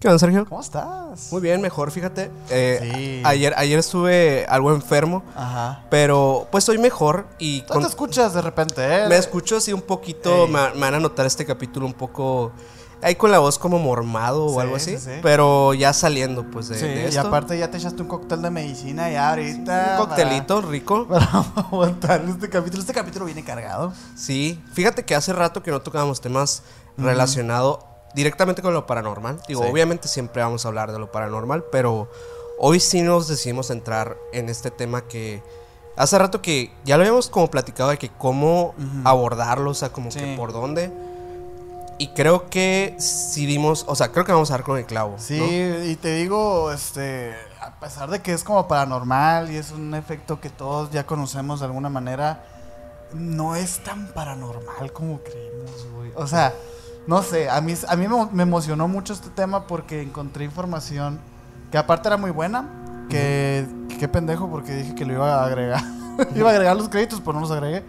¿Qué onda, Sergio? ¿Cómo estás? Muy bien, mejor, fíjate. Eh, Sí. ayer, ayer estuve algo enfermo, Ajá. pero pues estoy mejor y Tú con- te escuchas de repente, ¿eh? me escucho así un poquito, me, me van a notar este capítulo un poco ahí con la voz como mormado o Sí, algo así, sí, sí. pero ya saliendo pues de, Sí, de y aparte ya te echaste un cóctel de medicina ya ahorita. un coctelito rico. Para, para aguantar este capítulo. Este capítulo viene cargado. Sí, fíjate que hace rato que no tocábamos temas relacionados directamente con lo paranormal. Digo, Sí. obviamente siempre vamos a hablar de lo paranormal, pero hoy sí nos decidimos entrar en este tema que hace rato que ya lo habíamos como platicado de que cómo abordarlo, o sea, como Sí. que por dónde. Y creo que si dimos, o sea, creo que vamos a dar con el clavo. Sí, ¿no? y te digo, este, a pesar de que es como paranormal y es un efecto que todos ya conocemos de alguna manera, no es tan paranormal como creemos, güey. O sea, no sé, a mí, a mí me, emocionó mucho este tema porque encontré información que aparte era muy buena, que qué pendejo porque dije que lo iba a agregar. iba a agregar los créditos, pero no los agregué.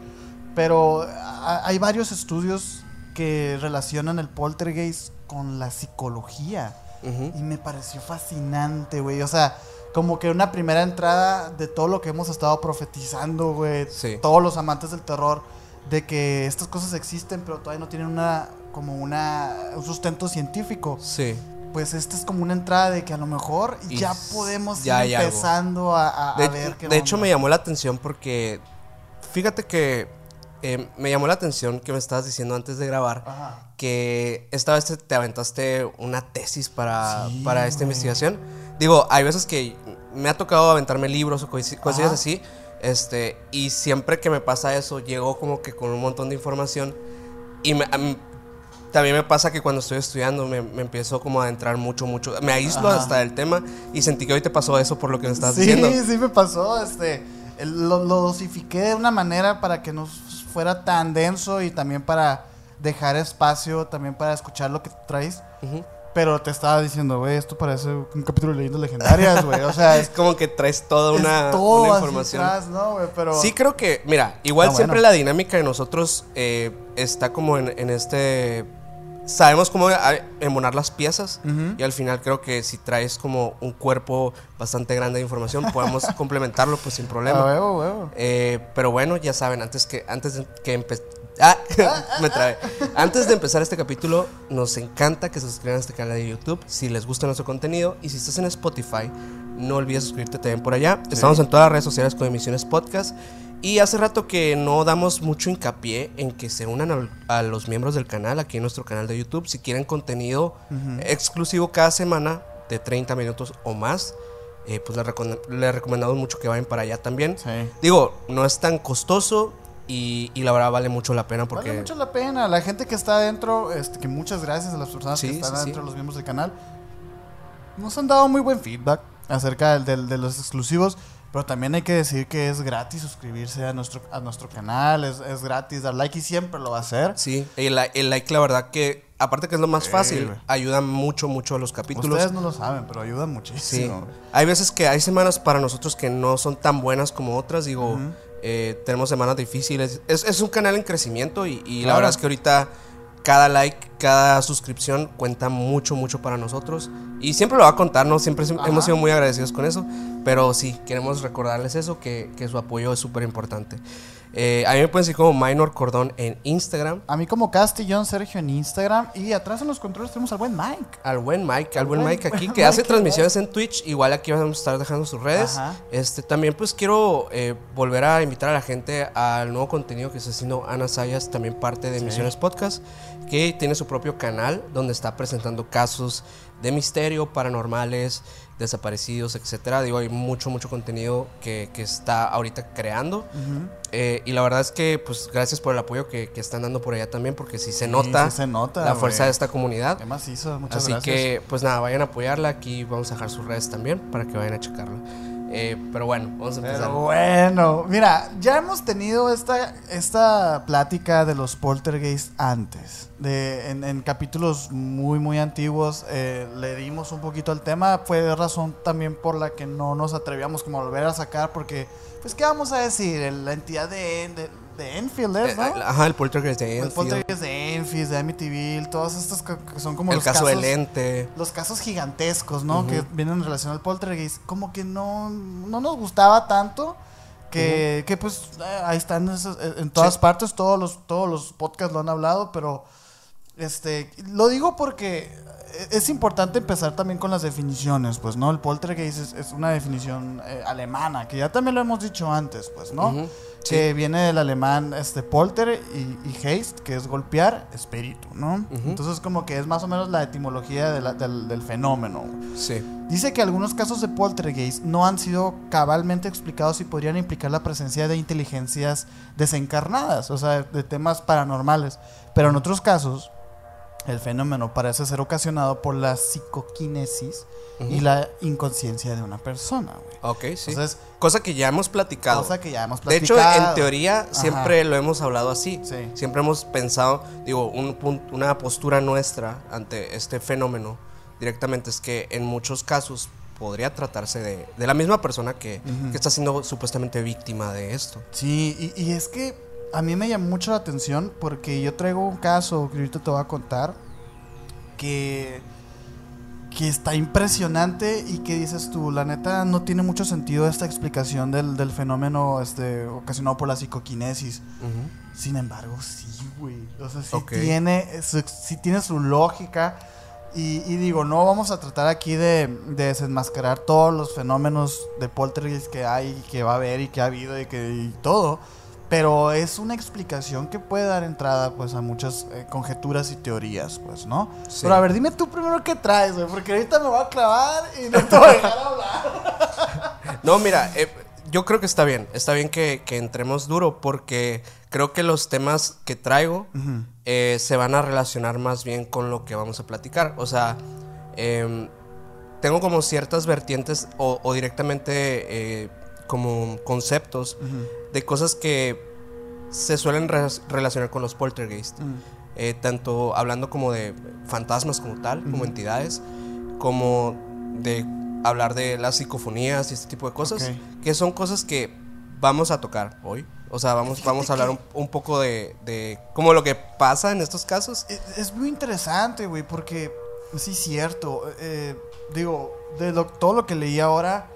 Pero a- hay varios estudios que relacionan el poltergeist con la psicología. Y me pareció fascinante, güey. O sea, como que una primera entrada de todo lo que hemos estado profetizando, güey. Sí. Todos los amantes del terror. De que estas cosas existen, pero todavía no tienen una. Como una. un sustento científico. Sí. Pues esta es como una entrada de que a lo mejor Y ya podemos ya ir empezando a, a- De, a ver qué de hecho, me llamó la atención porque. Fíjate que. eh, me llamó la atención que me estabas diciendo antes de grabar. Ajá. Que esta vez te, te aventaste una tesis para, Sí, para esta investigación. Digo, hay veces que me ha tocado aventarme libros o cosi- cosillas así. Este, y siempre que me pasa eso, llego como que con un montón de información. Y me- también me pasa que cuando estoy estudiando me, me empiezo como a adentrar mucho, mucho. Me aíslo Ajá. hasta del tema y sentí que hoy te pasó eso por lo que me sí, diciendo. sí me pasó, este, el- lo, lo dosifiqué de una manera para que no fuera tan denso y también para dejar espacio también para escuchar lo que traes. Pero te estaba diciendo, güey, esto parece un capítulo de leyendas legendarias, güey. O sea, Es como que traes toda una, todo una información. atrás, ¿no? Pero Sí, creo que, mira, igual Ah, siempre bueno. la dinámica de nosotros eh, está como en, en este. Sabemos cómo embonar las piezas y al final creo que si traes como un cuerpo bastante grande de información podemos complementarlo pues sin a problema. huevo, huevo. Eh, pero bueno, ya saben, antes que antes de que empe- Ah, me. Antes de empezar este capítulo, nos encanta que se suscriban a este canal de YouTube si les gusta nuestro contenido y si estás en Spotify, no olvides suscribirte también por allá. Estamos en todas las redes sociales con emisiones podcast y hace rato que no damos mucho hincapié en que se unan al- a, los miembros del canal aquí en nuestro canal de YouTube si quieren contenido exclusivo cada semana de 30 minutos o más. eh, pues les, recom- les recomendamos mucho que vayan para allá también. Sí. Digo, no es tan costoso y, y la verdad vale mucho la pena porque... Vale mucho la pena. La gente que está adentro, este, que muchas gracias a las personas Sí, que están sí, sí. adentro, los miembros del canal, nos han dado muy buen feedback acerca del, del- de los exclusivos. Pero también hay que decir que es gratis suscribirse a nuestro, a nuestro canal, es, es gratis dar like y siempre lo va a hacer. Sí, el, el like la verdad que, aparte que es lo más Sí, fácil, güey. ayuda mucho, mucho a los capítulos. Ustedes no lo saben, pero ayuda Sí, muchísimo. güey. hay veces que hay semanas para nosotros que no son tan buenas como otras, digo, eh, tenemos semanas difíciles. Es, es un canal en crecimiento y, y la verdad es que ahorita cada like, cada suscripción cuenta mucho, mucho para nosotros. Y siempre lo va a contar, ¿no? Siempre Ajá. hemos sido muy agradecidos con eso. Pero sí, queremos recordarles eso, que, que su apoyo es súper importante. Eh, a mí me pueden seguir como Minor Cordón en Instagram. A mí como Castillón Sergio en Instagram y atrás en los controles tenemos al buen Mike. Al buen Mike, al buen buen- Mike aquí, buen que hace transmisiones en Twitch. Igual aquí vamos a estar dejando sus redes. Ajá. Este También, pues quiero eh, volver a invitar a la gente al nuevo contenido que está haciendo Ana Sayas, también parte de Misiones Podcast, que tiene su propio canal donde está presentando casos de misterio, paranormales, desaparecidos, etcétera. Digo, hay mucho, mucho contenido que, que está ahorita creando. Eh, y la verdad es que, pues, gracias por el apoyo que, que están dando por allá también, porque sí se nota, sí se nota, la fuerza güey. de esta comunidad. Qué macizo, muchas Así gracias. que, pues nada, vayan a apoyarla. Aquí vamos a dejar sus redes también para que vayan a checarla. Eh, pero bueno, vamos a empezar. Pero bueno, mira, ya hemos tenido esta, esta plática de los poltergeist antes. de, en, en capítulos muy, muy antiguos eh, le dimos un poquito al tema. Fue razón también por la que no nos atrevíamos como a volver a sacar porque, pues, ¿qué vamos a decir? El- La entidad de, de, de Enfield, ¿es, Eh, ¿no? Ajá, el poltergeist de El Enfield. poltergeist de Enfield, de Amityville, todos estos que son como El los caso casos, del ente. los casos gigantescos, ¿no? Que vienen en relación al poltergeist, como que no, no nos gustaba tanto. Que, que pues eh, ahí están eh, en todas Sí. partes, todos los, todos los podcasts lo han hablado, pero este lo digo porque es importante empezar también con las definiciones, pues, ¿no? El poltergeist es, es una definición eh, alemana, que ya también lo hemos dicho antes, pues, ¿no? Que viene del alemán este polter y, y geist, que es golpear, espíritu, ¿no? Ujú. Entonces como que es más o menos la etimología de la- del, del fenómeno. Sí. Dice que algunos casos de poltergeist no han sido cabalmente explicados y podrían implicar la presencia de inteligencias desencarnadas, o sea, de temas paranormales. Pero en otros casos, el fenómeno parece ser ocasionado por la psicoquinesis y la inconsciencia de una persona, güey. Ok, sí. Entonces, cosa que ya hemos platicado. cosa que ya hemos De hecho, platicado. en teoría Ajá. siempre lo hemos hablado así. Sí. Siempre hemos pensado, digo, un pun- una postura nuestra ante este fenómeno directamente es que en muchos casos podría tratarse de, de la misma persona que, que está siendo supuestamente víctima de esto. Sí, y, y es que a mí me llamó mucho la atención porque yo traigo un caso que ahorita te voy a contar que, que está impresionante y que dices tú, la neta no tiene mucho sentido esta explicación del, del fenómeno este, ocasionado por la psicoquinesis. Sin embargo, sí, güey. O sea, sí, tiene, su, sí tiene su lógica. Y, y digo, no vamos a tratar aquí de, de desenmascarar todos los fenómenos de poltergeist que hay, y que va a haber y que ha habido y que y todo. Pero es una explicación que puede dar entrada pues a muchas eh, conjeturas y teorías, pues, ¿no? Sí. Pero a ver, dime tú primero qué traes, güey, porque ahorita me voy a clavar y no te voy a dejar hablar. No, mira, eh, yo creo que está bien. Está bien que, que entremos duro porque creo que los temas que traigo eh, se van a relacionar más bien con lo que vamos a platicar. O sea, em, tengo como ciertas vertientes o, o directamente como conceptos. De cosas que se suelen re- relacionar con los poltergeist. Mm. Eh, tanto hablando como de fantasmas como tal, como entidades, como de hablar de las psicofonías y este tipo de cosas, que son cosas que vamos a tocar hoy. O sea, vamos, vamos a hablar un, un poco de, de como lo que pasa en estos casos. Es, es muy interesante, güey, porque sí es cierto. eh, digo, de lo- todo lo que leí ahora,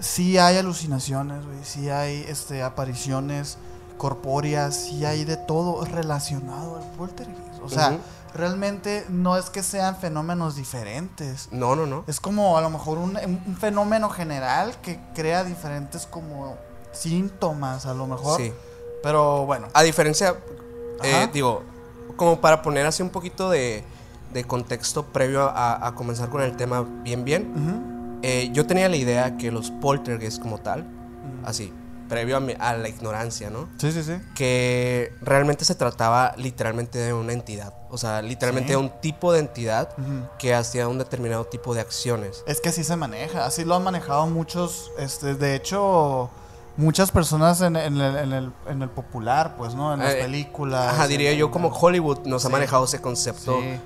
sí hay alucinaciones, güey, sí hay este, apariciones corpóreas, sí hay de todo relacionado al poltergeist. O sea, realmente no es que sean fenómenos diferentes. No, no, no. Es como a lo mejor un, un fenómeno general que crea diferentes como síntomas, a lo mejor. Sí. Pero bueno. A diferencia, eh, digo, como para poner así un poquito de, de contexto previo a, a comenzar con el tema bien, bien. Ujú, Eh, yo tenía la idea que los poltergeists como tal, así, previo a, mi- a la ignorancia, ¿no? Sí, sí, sí. Que realmente se trataba literalmente de una entidad. O sea, literalmente Sí. de un tipo de entidad que hacía un determinado tipo de acciones. Es que así se maneja, así lo han manejado muchos, este, de hecho, muchas personas en, en el, en el- en el popular, pues, ¿no? En las Eh, películas. Ajá, diría yo como Hollywood nos ha manejado ese concepto Sí.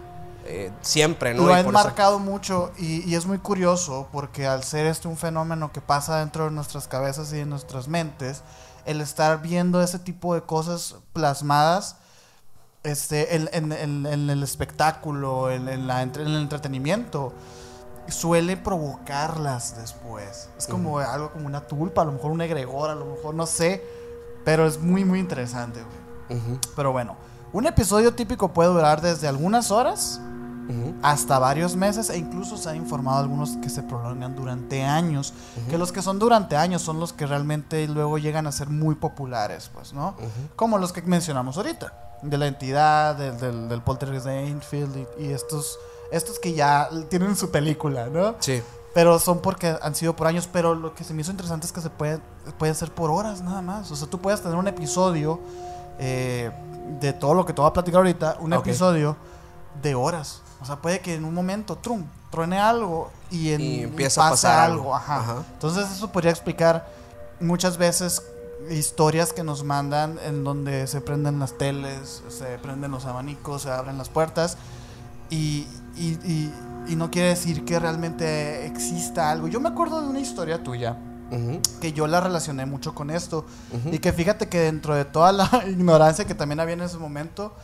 Eh, siempre, ¿no? Lo han por eso- marcado mucho y, y es muy curioso porque al ser este un fenómeno que pasa dentro de nuestras cabezas y de nuestras mentes, el estar viendo ese tipo de cosas plasmadas este, en, en- en- en el espectáculo, la entre- en el entretenimiento, suele provocarlas después. Es como algo como una tulpa, a lo mejor un egregor, a lo mejor no sé, pero es muy, muy interesante. güey. Ujú, Pero bueno, un episodio típico puede durar desde algunas horas hasta varios meses e incluso se han informado algunos que se prolongan durante años. Que los que son durante años son los que realmente luego llegan a ser muy populares, pues, ¿no? Como los que mencionamos ahorita, de la entidad, del, del, del poltergeist de Enfield y, y estos, estos que ya tienen su película, ¿no? Sí. Pero son porque han sido por años. Pero lo que se me hizo interesante es que se puede, puede ser por horas nada más. O sea, tú puedes tener un episodio eh, de todo lo que te voy a platicar ahorita, un episodio de horas. O sea, puede que en un momento, trum, truene algo y, en, Y a pasar algo. algo. Ajá. Ajá. Entonces, eso podría explicar muchas veces historias que nos mandan en donde se prenden las teles, se prenden los abanicos, se abren las puertas y, y, y- y no quiere decir que realmente exista algo. Yo me acuerdo de una historia tuya que yo la relacioné mucho con esto ujú. y que fíjate que dentro de toda la ignorancia que también había en ese momento,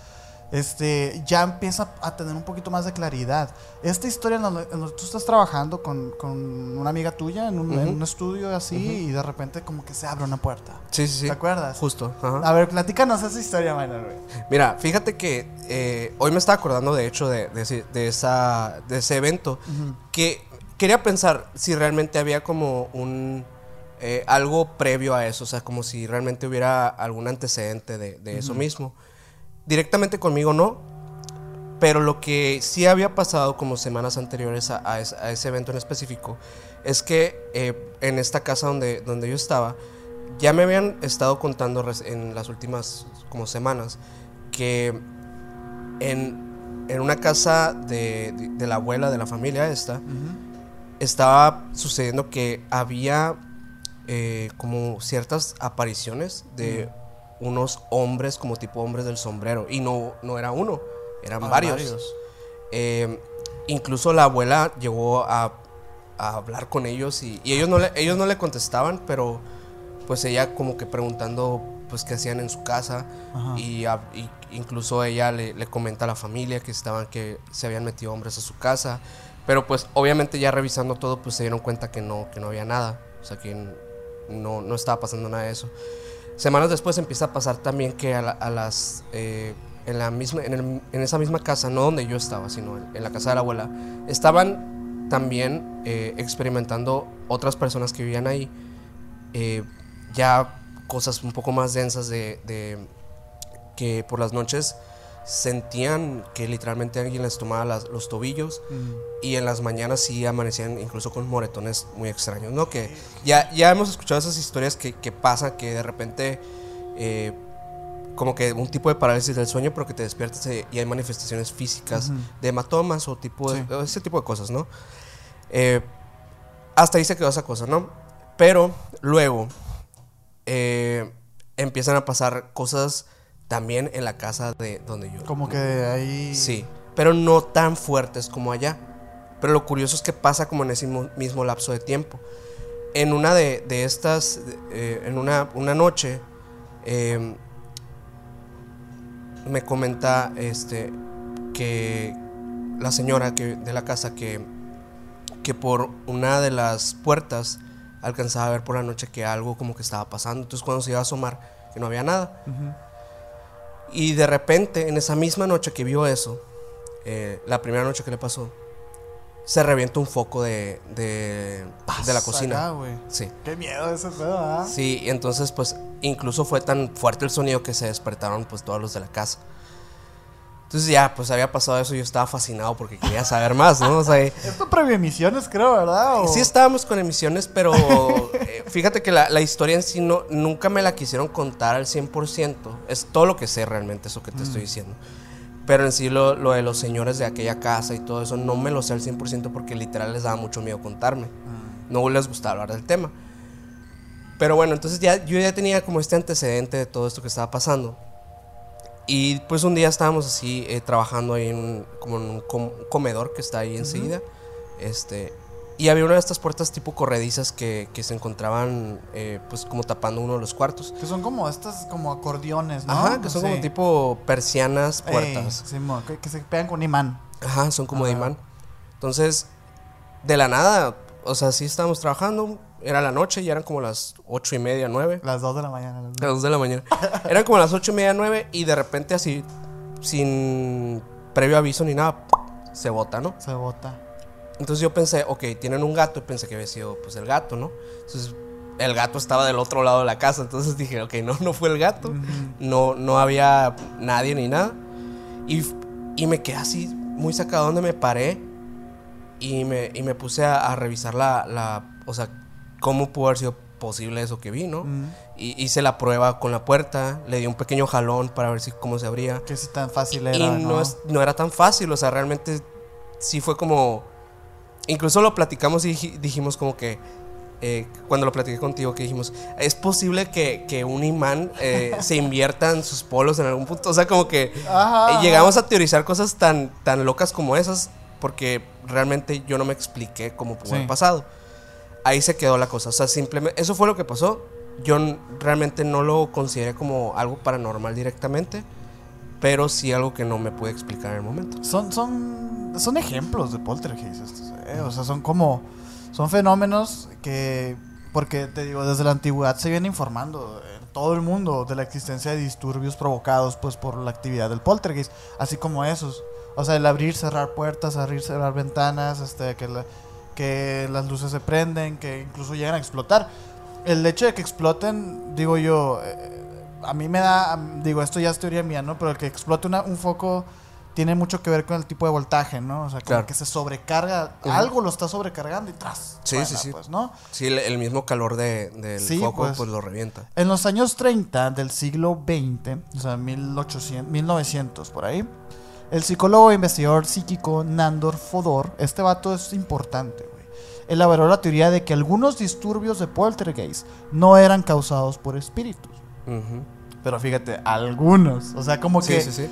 este, ya empieza a tener un poquito más de claridad. Esta historia en donde, en tú estás trabajando con, con una amiga tuya en un, en un estudio así y de repente como que se abre una puerta. Sí, sí, sí. ¿Te acuerdas? Justo. ajá. A ver, platícanos esa historia, güey. Mira, fíjate que eh, hoy me estaba acordando de hecho de, de esa, de ese evento que quería pensar si realmente había como un eh, algo previo a eso, o sea, como si realmente hubiera algún antecedente de, de eso mismo. Directamente conmigo no, pero lo que sí había pasado como semanas anteriores a, a es- a ese evento en específico es que eh, en esta casa donde, donde yo estaba, ya me habían estado contando en las últimas como semanas que en, en una casa de, de- de la abuela de la familia esta, estaba sucediendo que había eh, como ciertas apariciones de unos hombres como tipo hombres del sombrero. Y no, no era uno, eran Ah, varios. Eh, incluso la abuela llegó a, a hablar con ellos y, y ellos, no le, ellos no le contestaban, pero pues ella como que preguntando pues qué hacían en su casa y, a- y incluso ella le, le comenta a la familia que estaban que se habían metido hombres a su casa. Pero pues obviamente ya revisando todo pues se dieron cuenta que no que no había nada. O sea que no, no estaba pasando nada de eso semanas después empieza a pasar también que a, la- a las eh, en la misma en, en esa misma casa no donde yo estaba sino en, la casa de la abuela estaban también eh, experimentando otras personas que vivían ahí eh, ya cosas un poco más densas de, de que por las noches sentían que literalmente alguien les tomaba las- los tobillos Ujú. y en las mañanas sí amanecían incluso con moretones muy extraños, ¿no? Que ya, ya hemos escuchado esas historias que, que pasa que de repente eh, como que un tipo de parálisis del sueño pero que te despiertas eh, y hay manifestaciones físicas de hematomas o tipo de- Sí. ese tipo de cosas, ¿no? Eh, hasta ahí se quedó esa cosa, ¿no? Pero luego eh, empiezan a pasar cosas también en la casa de donde yo. Como que ahí... Sí, pero no tan fuertes como allá. Pero lo curioso es que pasa como en ese mismo, lapso de tiempo. En una de, de estas, eh, en una, una noche, eh, me comenta este, que la señora que, de la casa que, que por una de las puertas alcanzaba a ver por la noche que algo como que estaba pasando. Entonces cuando se iba a asomar, que no había nada. Ujú. Y de repente, en esa misma noche que vio eso, eh, la primera noche que le pasó, se revienta un foco de, de, de la cocina. Sí. Qué miedo ese pedo, ¿ah? Sí, y entonces pues incluso fue tan fuerte el sonido que se despertaron pues todos los de la casa. Entonces ya, pues había pasado eso y yo estaba fascinado porque quería saber más, ¿no? O sea, Esto previo emisiones, creo, ¿verdad? O- Sí estábamos con emisiones, pero eh, fíjate que la, la historia en sí no, nunca me la quisieron contar al 100%. Es todo lo que sé realmente, eso que te estoy diciendo. Pero en sí lo, lo de los señores de aquella casa y todo eso no me lo sé al 100% porque literal les daba mucho miedo contarme. Mm. No les gustaba hablar del tema. Pero bueno, entonces ya yo ya tenía como este antecedente de todo esto que estaba pasando. Y pues un día estábamos así eh, trabajando ahí en un, como en un com- comedor que está ahí enseguida. Este, y había una de estas puertas tipo corredizas que, que se encontraban eh, pues como tapando uno de los cuartos. Que son como estas, como acordeones, ¿no? Ajá, que son como Sí. tipo persianas Ey, puertas. Simón, que, que se pegan con imán. Ajá, son como de imán. Entonces, de la nada, o sea, sí estábamos trabajando, era la noche, ya eran como las ocho y media, nueve. Las 2 de la mañana. las dos de la mañana. Eran como las ocho y media, nueve, y de repente así, sin previo aviso ni nada, se bota, ¿no? Se bota. Entonces yo pensé, ok, tienen un gato, y pensé que había sido pues el gato, ¿no? Entonces el gato estaba del otro lado de la casa, entonces dije, ok, no, no fue el gato, no, no había nadie ni nada. Y, y me quedé así, muy sacado donde me paré y me, y me puse a, a revisar la, la, o sea, cómo pudo haber sido posible eso que vi, ¿no? Mm. Y hice la prueba con la puerta, le di un pequeño jalón para ver si cómo se abría. Que si tan fácil era, Y ¿no? no, es- no era tan fácil, o sea, realmente sí fue como... Incluso lo platicamos y dij- dijimos como que eh, cuando lo platiqué contigo, que dijimos, es posible que, que un imán eh, se invierta en sus polos en algún punto. O sea, como que Ajá, eh, ajá. llegamos a teorizar cosas tan, tan locas como esas, porque realmente yo no me expliqué cómo pudo Sí. haber pasado. Ahí se quedó la cosa. O sea, simplemente, eso fue lo que pasó. Yo realmente no lo consideré como algo paranormal directamente, pero sí algo que no me pude explicar en el momento. Son, son, son ejemplos de poltergeist estos, ¿eh? O sea, son como. Son fenómenos que. Porque te digo, desde la antigüedad se viene informando en todo el mundo de la existencia de disturbios provocados pues por la actividad del poltergeist, así como esos. O sea, el abrir, cerrar puertas, abrir, cerrar ventanas, este, que, la- que las luces se prenden, que incluso llegan a explotar. El hecho de que exploten, digo yo, eh, a mí me da, digo, esto ya es teoría mía, ¿no? Pero el que explote una- un foco tiene mucho que ver con el tipo de voltaje, ¿no? O sea, como Claro. que se sobrecarga, Ujú. algo lo está sobrecargando y tras. Sí, sí, sí. Pues, ¿no? Sí, el, el mismo calor de, del Sí, foco pues. pues. lo revienta. En los años 30 del siglo XX, o sea, 1800, 1900 por ahí, el psicólogo e investigador psíquico Nandor Fodor, este vato es importante, güey, elaboró la teoría de que algunos disturbios de poltergeist no eran causados por espíritus. Pero fíjate, algunos. O sea, como Sí, que sí, sí.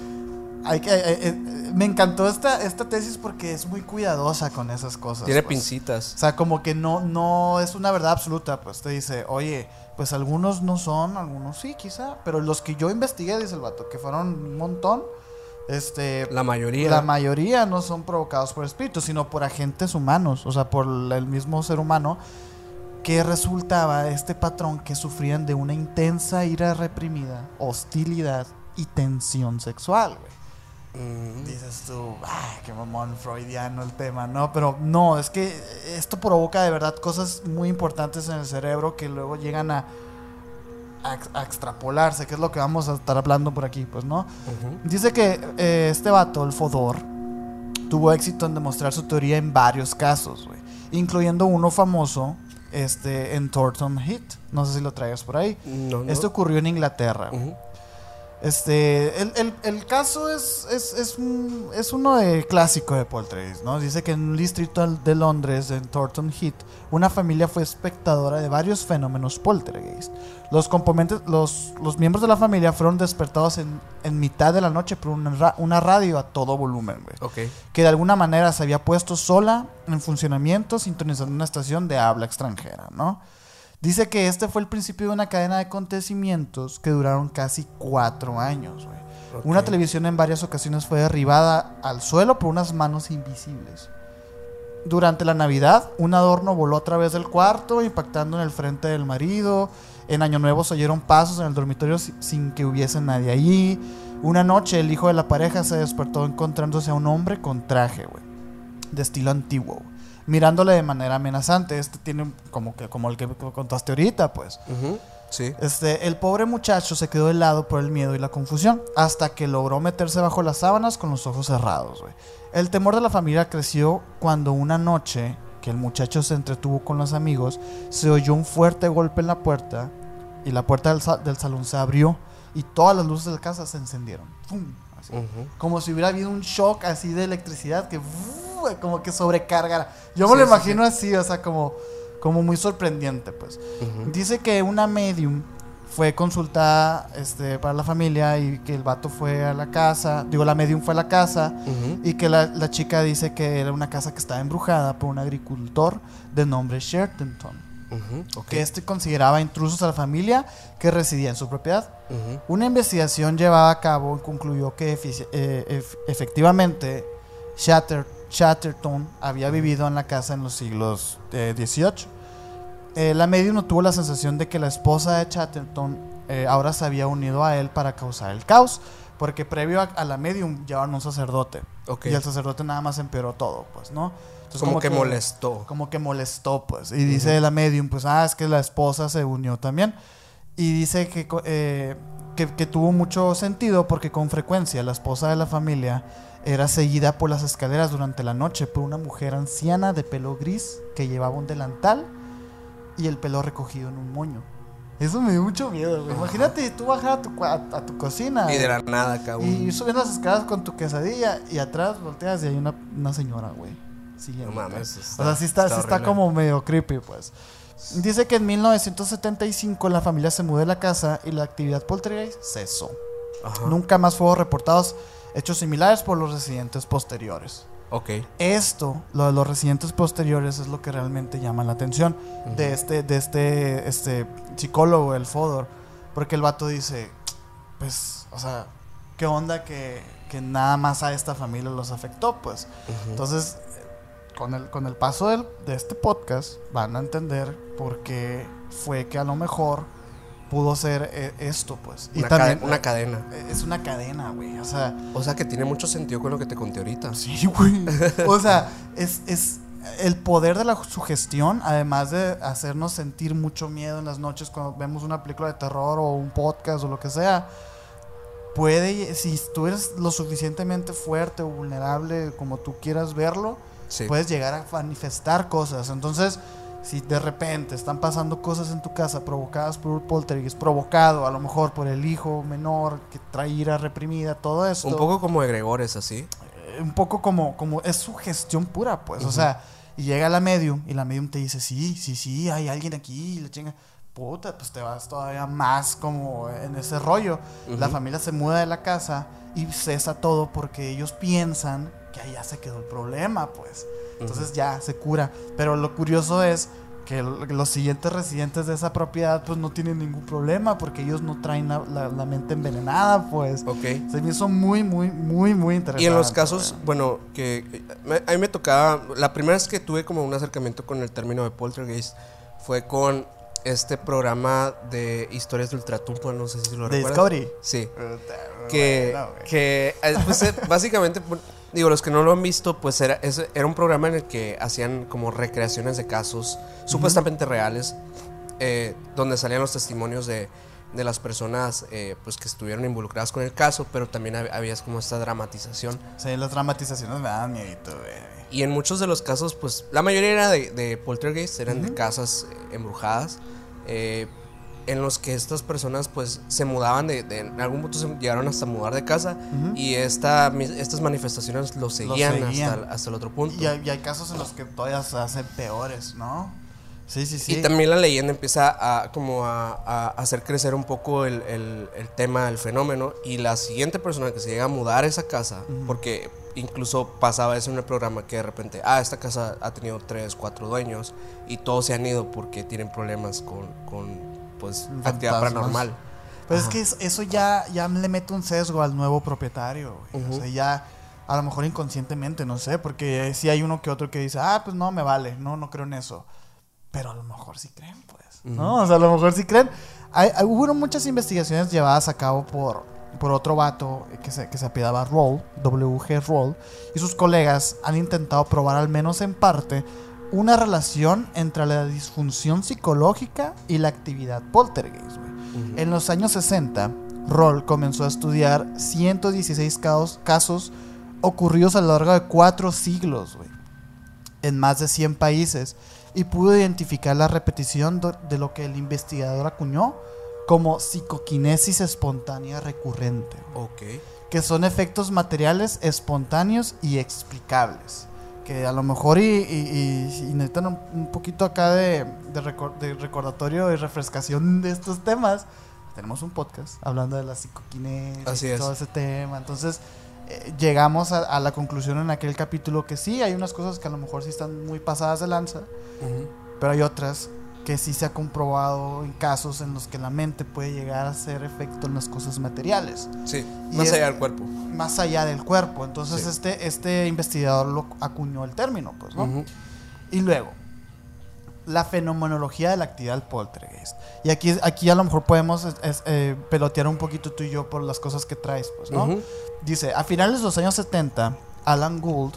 hay que, eh, eh, me encantó esta, esta tesis porque es muy cuidadosa con esas cosas. Tiene pues. pincitas. O sea, como que no, no es una verdad absoluta, pues te dice, oye, pues algunos no son, algunos sí, quizá, pero los que yo investigué, dice el vato, que fueron un montón, este, La mayoría. la mayoría no son provocados por espíritus, sino por agentes humanos, o sea, por el mismo ser humano, que resultaba este patrón que sufrían de una intensa ira reprimida, hostilidad y tensión sexual, güey. Mm, Dices tú, ay, qué mamón freudiano el tema, ¿no? Pero no, es que esto provoca de verdad cosas muy importantes en el cerebro que luego llegan a, a, ex- a extrapolarse, que es lo que vamos a estar hablando por aquí, pues, ¿no? Dice que eh, este vato, el Fodor, tuvo éxito en demostrar su teoría en varios casos, incluyendo uno famoso este, en Thornton Heath. No sé si lo traigas por ahí. No, no. Este ocurrió en Inglaterra. Este, el, el- el caso es, es, es, un- es uno de clásico de poltergeist, ¿no? Dice que en un distrito de Londres, en Thornton Heath, una familia fue espectadora de varios fenómenos poltergeist. Los componentes, los, los miembros de la familia fueron despertados en, en mitad de la noche por una, ra- una radio a todo volumen, güey. Ok. Que de alguna manera se había puesto sola en funcionamiento, sintonizando una estación de habla extranjera, ¿no? Dice que este fue el principio de una cadena de acontecimientos que duraron casi cuatro años. Una televisión en varias ocasiones fue derribada al suelo por unas manos invisibles. Durante la Navidad, un adorno voló a través del cuarto, impactando en el frente del marido. En Año Nuevo se oyeron pasos en el dormitorio si- sin que hubiese nadie allí. Una noche, el hijo de la pareja se despertó encontrándose a un hombre con traje, güey, de estilo antiguo, mirándole de manera amenazante. Este tiene como que como el que contaste ahorita, pues. Sí. Este, el pobre muchacho se quedó helado por el miedo y la confusión, hasta que logró meterse bajo las sábanas con los ojos cerrados. güey. El temor de la familia creció cuando una noche que el muchacho se entretuvo con los amigos, se oyó un fuerte golpe en la puerta y la puerta del, del salón se abrió y todas las luces de la casa se encendieron. ¡Fum! Como si hubiera habido un shock así de electricidad que como que sobrecargara. Yo me lo sí, imagino así, o sea, como, como muy sorprendente, pues. Dice que una medium fue consultada este, para la familia y que el vato fue a la casa, digo, la medium fue a la casa y que la, la chica dice que era una casa que estaba embrujada por un agricultor de nombre Shertenton, Que este consideraba intrusos a la familia que residía en su propiedad. Una investigación llevada a cabo concluyó que eh, ef- efectivamente Shatter- Chatterton había vivido en la casa en los siglos eh, XVIII. Eh, la medium no tuvo la sensación de que la esposa de Chatterton eh, ahora se había unido a él para causar el caos, porque previo a, a la medium llevaban un sacerdote y el sacerdote nada más empeoró todo, pues, ¿no? Entonces, como, que, molestó. como que molestó, pues. Y dice la medium, pues, ah, es que la esposa se unió también. Y dice que, eh, que, que tuvo mucho sentido porque con frecuencia la esposa de la familia era seguida por las escaleras durante la noche por una mujer anciana de pelo gris que llevaba un delantal y el pelo recogido en un moño. Eso me dio mucho miedo, güey. Imagínate tú bajar a tu, cua- a, a tu cocina Y de la nada, un- y ir subiendo las escaleras con tu quesadilla y atrás volteas y hay una, una señora, güey. No mames. O sea, sí está, sí está horrible. como medio creepy, pues. Dice que en 1975 la familia se mudó de la casa y la actividad poltergeist cesó. Ajá. Nunca más fueron reportados hechos similares por los residentes posteriores. Ok. Esto, lo de los residentes posteriores, es lo que realmente llama la atención de este, de este, este psicólogo, el Fodor. Porque el vato dice, pues, o sea, ¿qué onda que, que nada más a esta familia los afectó? Pues, entonces, con el, con el paso del- de este podcast, van a entender por qué fue que a lo mejor pudo ser eh, esto, pues. Una, cade- una cadena. Es una cadena, güey. O sea, O sea que tiene mucho sentido con lo que te conté ahorita. Sí, güey. O sea, es, es el poder de la sugestión, además de hacernos sentir mucho miedo en las noches cuando vemos una película de terror o un podcast o lo que sea. Puede, si tú eres lo suficientemente fuerte o vulnerable como tú quieras verlo, Sí. puedes llegar a manifestar cosas. Entonces, si de repente están pasando cosas en tu casa provocadas por un poltergeist, provocado a lo mejor por el hijo menor que trae ira reprimida, todo esto Un poco como egregores así. eh, un poco como, como es su gestión pura, pues. O sea, y llega la medium y la medium te dice, sí, sí, sí, hay alguien aquí, y la chinga. Puta, pues te vas todavía más como en ese rollo. La familia se muda de la casa y cesa todo porque ellos piensan que allá se quedó el problema, pues. Entonces ya se cura. Pero lo curioso es que los siguientes residentes de esa propiedad pues no tienen ningún problema porque ellos no traen la, la- la mente envenenada, pues. Ok. Se me hizo muy, muy, muy, muy interesante. Y en los casos, bueno, que que me- a mí me tocaba, la primera vez que tuve como un acercamiento con el término de poltergeist fue con este programa de historias de ultratumba, no sé si lo ¿De recuerdas. Discovery? Sí. Que, que eh, pues, eh, básicamente, bu- digo, los que no lo han visto, pues era, era un programa en el que hacían como recreaciones de casos supuestamente reales, eh, donde salían los testimonios de, de las personas eh, pues que estuvieron involucradas con el caso, pero también hab- había como esta dramatización. Sí, las dramatizaciones me dan miedito, güey. Y en muchos de los casos, pues la mayoría era de, de poltergeist, eran de casas eh, embrujadas, eh, en los que estas personas pues se mudaban de, de- en algún punto se llegaron hasta mudar de casa y esta, estas manifestaciones los seguían, seguían. Hasta, el- hasta el otro punto. Y hay, y hay casos en los que todavía se hacen peores, ¿no? Sí, sí, sí. Y también la leyenda empieza a como a, a hacer crecer un poco el, el- el tema del fenómeno y la siguiente persona que se llega a mudar a esa casa, porque incluso pasaba eso en el programa que de repente, ah, esta casa ha tenido tres, cuatro dueños y todos se han ido porque tienen problemas con, con pues, actividad Fantasmas. paranormal. Pues es que es- eso ya, ya le mete un sesgo al nuevo propietario. O sea, ya a lo mejor inconscientemente, no sé, porque si hay uno que otro que dice, ah, pues no, me vale, no, no creo en eso. Pero a lo mejor sí creen, pues. ¿No? O sea, a lo mejor sí creen. Hay, hay- hubo muchas investigaciones llevadas a cabo por, por otro vato que se, que se apellidaba Roll, WG Roll, y sus colegas han intentado probar, al menos en parte, una relación entre la disfunción psicológica y la actividad poltergeist. güey. En los años 60, Roll comenzó a estudiar 116 caos- casos ocurridos a lo largo de cuatro siglos, güey, en más de 100 países, y pudo identificar la repetición de lo que el investigador acuñó como psicoquinesis espontánea recurrente, Ok. que son efectos materiales espontáneos y explicables. Que a lo mejor y, y- y- y necesitan un, un poquito acá de, de recor- de recordatorio y refrescación de estos temas. Tenemos un podcast hablando de la psicoquinesis Así y es. todo ese tema. Entonces, eh, llegamos a, a la conclusión en aquel capítulo que sí, hay unas cosas que a lo mejor sí están muy pasadas de lanza, Ujú. pero hay otras que sí se ha comprobado en casos en los que la mente puede llegar a hacer efecto en las cosas materiales Sí, Y más es- allá del cuerpo. más allá del cuerpo. Entonces Sí. este, este investigador lo acuñó el término, pues, ¿no? Y luego, la fenomenología de la actividad del poltergeist. Y aquí, aquí a lo mejor podemos es- es, eh, pelotear un poquito tú y yo por las cosas que traes, pues, ¿no? Dice, a finales de los años 70, Alan Gould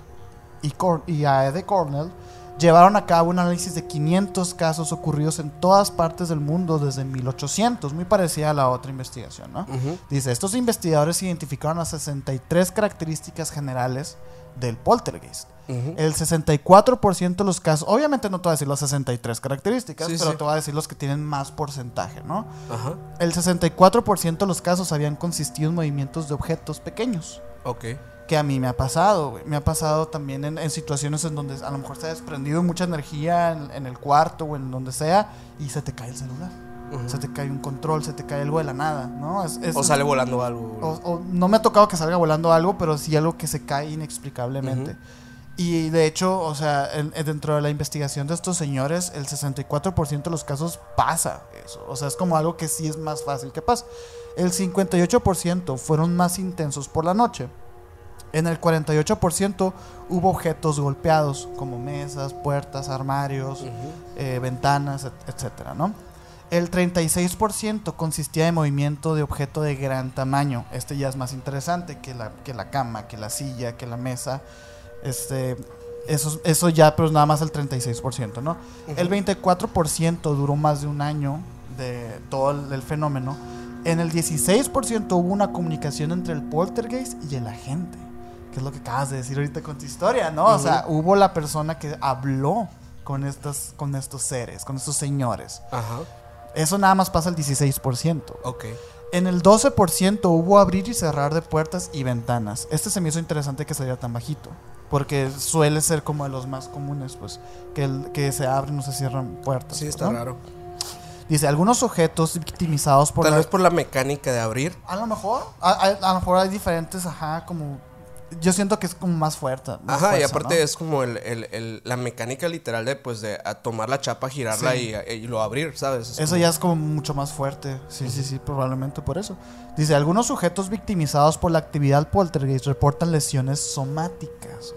y, Cor y Cornell llevaron a cabo un análisis de 500 casos ocurridos en todas partes del mundo desde 1800, muy parecida a la otra investigación, ¿no? Dice, estos investigadores identificaron las 63 características generales del poltergeist. El 64% de los casos, obviamente no te voy a decir las 63 características, Sí, pero sí. te voy a decir los que tienen más porcentaje, ¿no? Ajá. El 64% de los casos habían consistido en movimientos de objetos pequeños, Ok. Que a mí me ha pasado, güey. Me ha pasado también en, en situaciones en donde a lo mejor se ha desprendido mucha energía en, en el cuarto o en donde sea y se te cae el celular. Ujú. Se te cae un control, se te cae algo de la nada, ¿no? Es- es- O sale volando algo. o- o no me ha tocado que salga volando algo, pero sí algo que se cae inexplicablemente. Ujú. Y de hecho, o sea, en- en- dentro de la investigación de estos señores, el 64% de los casos pasa eso. O sea, es como algo que sí es más fácil que pasa. El 58% fueron más intensos por la noche. En el 48% hubo objetos golpeados, como mesas, puertas, armarios, eh, ventanas, et- etcétera, ¿no? El 36% consistía de movimiento de objeto de gran tamaño. Este ya es más interesante que la, que la cama, que la silla, que la mesa. Este, eso, eso ya, pero nada más el 36%, ¿no? El 24% duró más de un año de todo el, el fenómeno. En el 16% hubo una comunicación entre el poltergeist y el agente. Que es lo que acabas de decir ahorita con tu historia, ¿no? O sea, hubo la persona que habló con, estas, con estos seres, con estos señores. Ajá. Eso nada más pasa el 16%. Ok. En el 12% hubo abrir y cerrar de puertas y ventanas. Este se me hizo interesante que saliera tan bajito. Porque suele ser como de los más comunes, pues, que, el- que se abren o se cierran puertas. Sí, está ¿no? raro. Dice, algunos objetos victimizados por Tal la- vez por la mecánica de abrir. A lo mejor, a, a- a lo mejor hay diferentes, ajá, como... Yo siento que es como más fuerte. más Ajá, y aparte ¿no? es como el, el- el- la mecánica literal de pues de a tomar la chapa, girarla Sí. y, y lo abrir, ¿sabes? Es Eso como- ya es como mucho más fuerte. Sí, sí, sí, probablemente por eso. Dice, algunos sujetos victimizados por la actividad poltergeist reportan lesiones somáticas,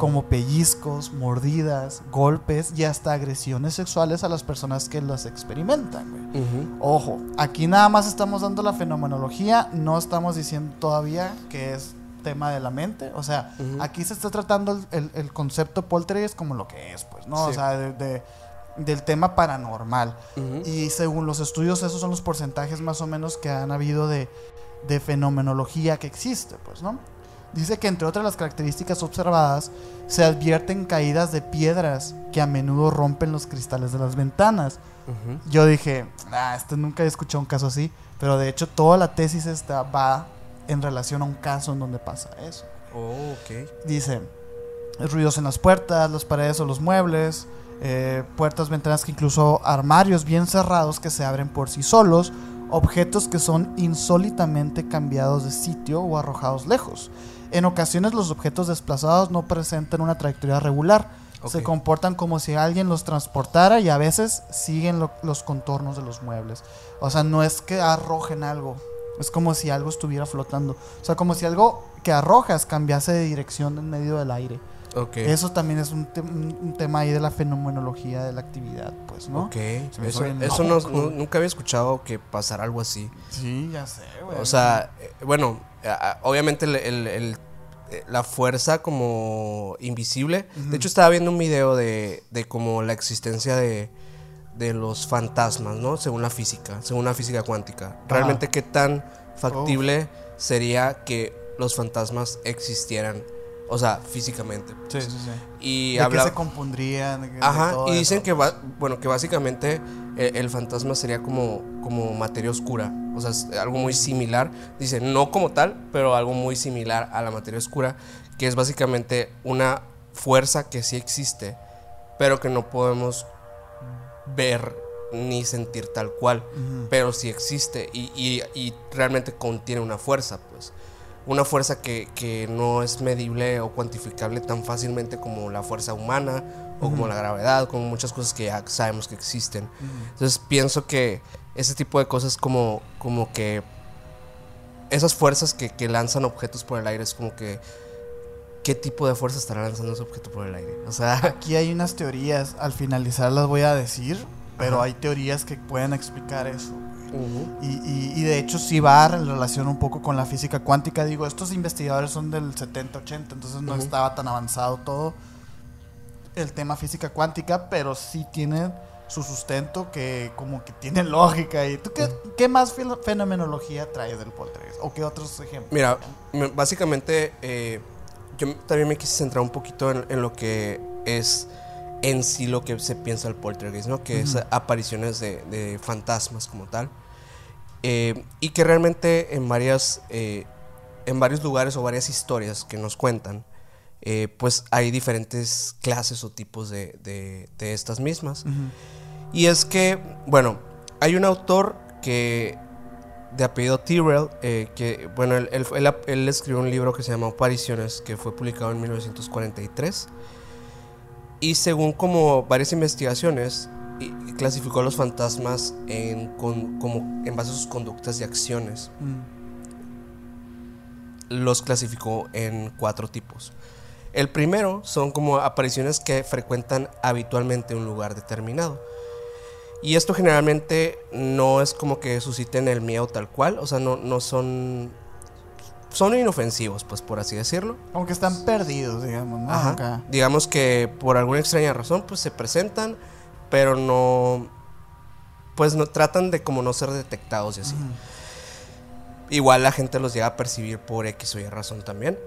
como pellizcos, mordidas, golpes y hasta agresiones sexuales a las personas que las experimentan, güey. Ojo, aquí nada más estamos dando la fenomenología, no estamos diciendo todavía que es tema de la mente. O sea, aquí se está tratando el, el- el concepto poltergeist como lo que es, pues, ¿no? O sea, de- de- del tema paranormal. Y según los estudios, esos son los porcentajes más o menos que han habido de, de fenomenología que existe, pues, ¿no? Dice que entre otras las características observadas, se advierten caídas de piedras que a menudo rompen los cristales de las ventanas. Yo dije, ah, este nunca he escuchado un caso así, pero de hecho toda la tesis esta va en relación a un caso en donde pasa eso. Oh. Dice, ruidos en las puertas, las paredes o los muebles, eh, puertas, ventanas que incluso armarios bien cerrados que se abren por sí solos, objetos que son insólitamente cambiados de sitio o arrojados lejos. En ocasiones los objetos desplazados no presentan una trayectoria regular, se comportan como si alguien los transportara y a veces siguen lo- los contornos de los muebles. O sea, no es que arrojen algo, es como si algo estuviera flotando. O sea, como si algo que arrojas cambiase de dirección en medio del aire. Ok. Eso también es un, te- un- un tema ahí de la fenomenología de la actividad, pues, ¿no? Ok. Eso, no- nunca había escuchado que pasara algo así. Sí, ya sé, güey. O sea, eh, bueno, obviamente el, el- el- eh, la fuerza como invisible. De hecho, estaba viendo un video de, de como la existencia de, de los fantasmas, ¿no? Según la física, según la física cuántica. Realmente, ¿qué tan factible sería que los fantasmas existieran? O sea, físicamente. Sí, sí, sí. Y de habla... que se compondrían. de que- de Ajá, todo y dicen eso. que va, bueno, que básicamente eh, el fantasma sería como, como materia oscura, o sea, es algo muy similar, dice, no como tal, pero algo muy similar a la materia oscura, que es básicamente una fuerza que sí existe, pero que no podemos ver ni sentir tal cual, pero sí existe y, y- y realmente contiene una fuerza, pues. Una fuerza que, que no es medible o cuantificable tan fácilmente como la fuerza humana o como la gravedad, como muchas cosas que ya sabemos que existen. Entonces pienso que ese tipo de cosas como, como que esas fuerzas que, que lanzan objetos por el aire es como que qué tipo de fuerza estará lanzando ese objeto por el aire. O sea, Aquí hay unas teorías, al finalizar las voy a decir, pero Ajá. hay teorías que pueden explicar eso. Y, y- y de hecho sí va en relación un poco con la física cuántica. Digo, estos investigadores son del 70-80, entonces no estaba tan avanzado todo el tema física cuántica, pero sí tiene su sustento que como que tiene lógica. ¿Y tú qué, qué más fenomenología traes del poltergeist? ¿O qué otros ejemplos? Mira, me- básicamente eh, yo también me quise centrar un poquito en, en lo que es en sí lo que se piensa el poltergeist, ¿no? Que es apariciones de, de fantasmas como tal. Eh, y que realmente en varias... eh, en varios lugares o varias historias que nos cuentan, eh, pues hay diferentes clases o tipos de, de- de estas mismas. Y es que, bueno, hay un autor que de apellido Tyrrell, eh, que, bueno, él, él- él- él escribió un libro que se llama Apariciones, que fue publicado en 1943. Y según como varias investigaciones, clasificó a los fantasmas en, con- como en base a sus conductas y acciones. Mm. Los clasificó en cuatro tipos. El primero son como apariciones que frecuentan habitualmente un lugar determinado. Y esto generalmente no es como que susciten el miedo tal cual, o sea, no, no son... Son inofensivos, pues por así decirlo. Como que están perdidos, digamos, ¿no? Ajá. Digamos que por alguna extraña razón, pues se presentan, pero no... Pues no tratan de como no ser detectados y así. Igual la gente los llega a percibir por X o Y razón también.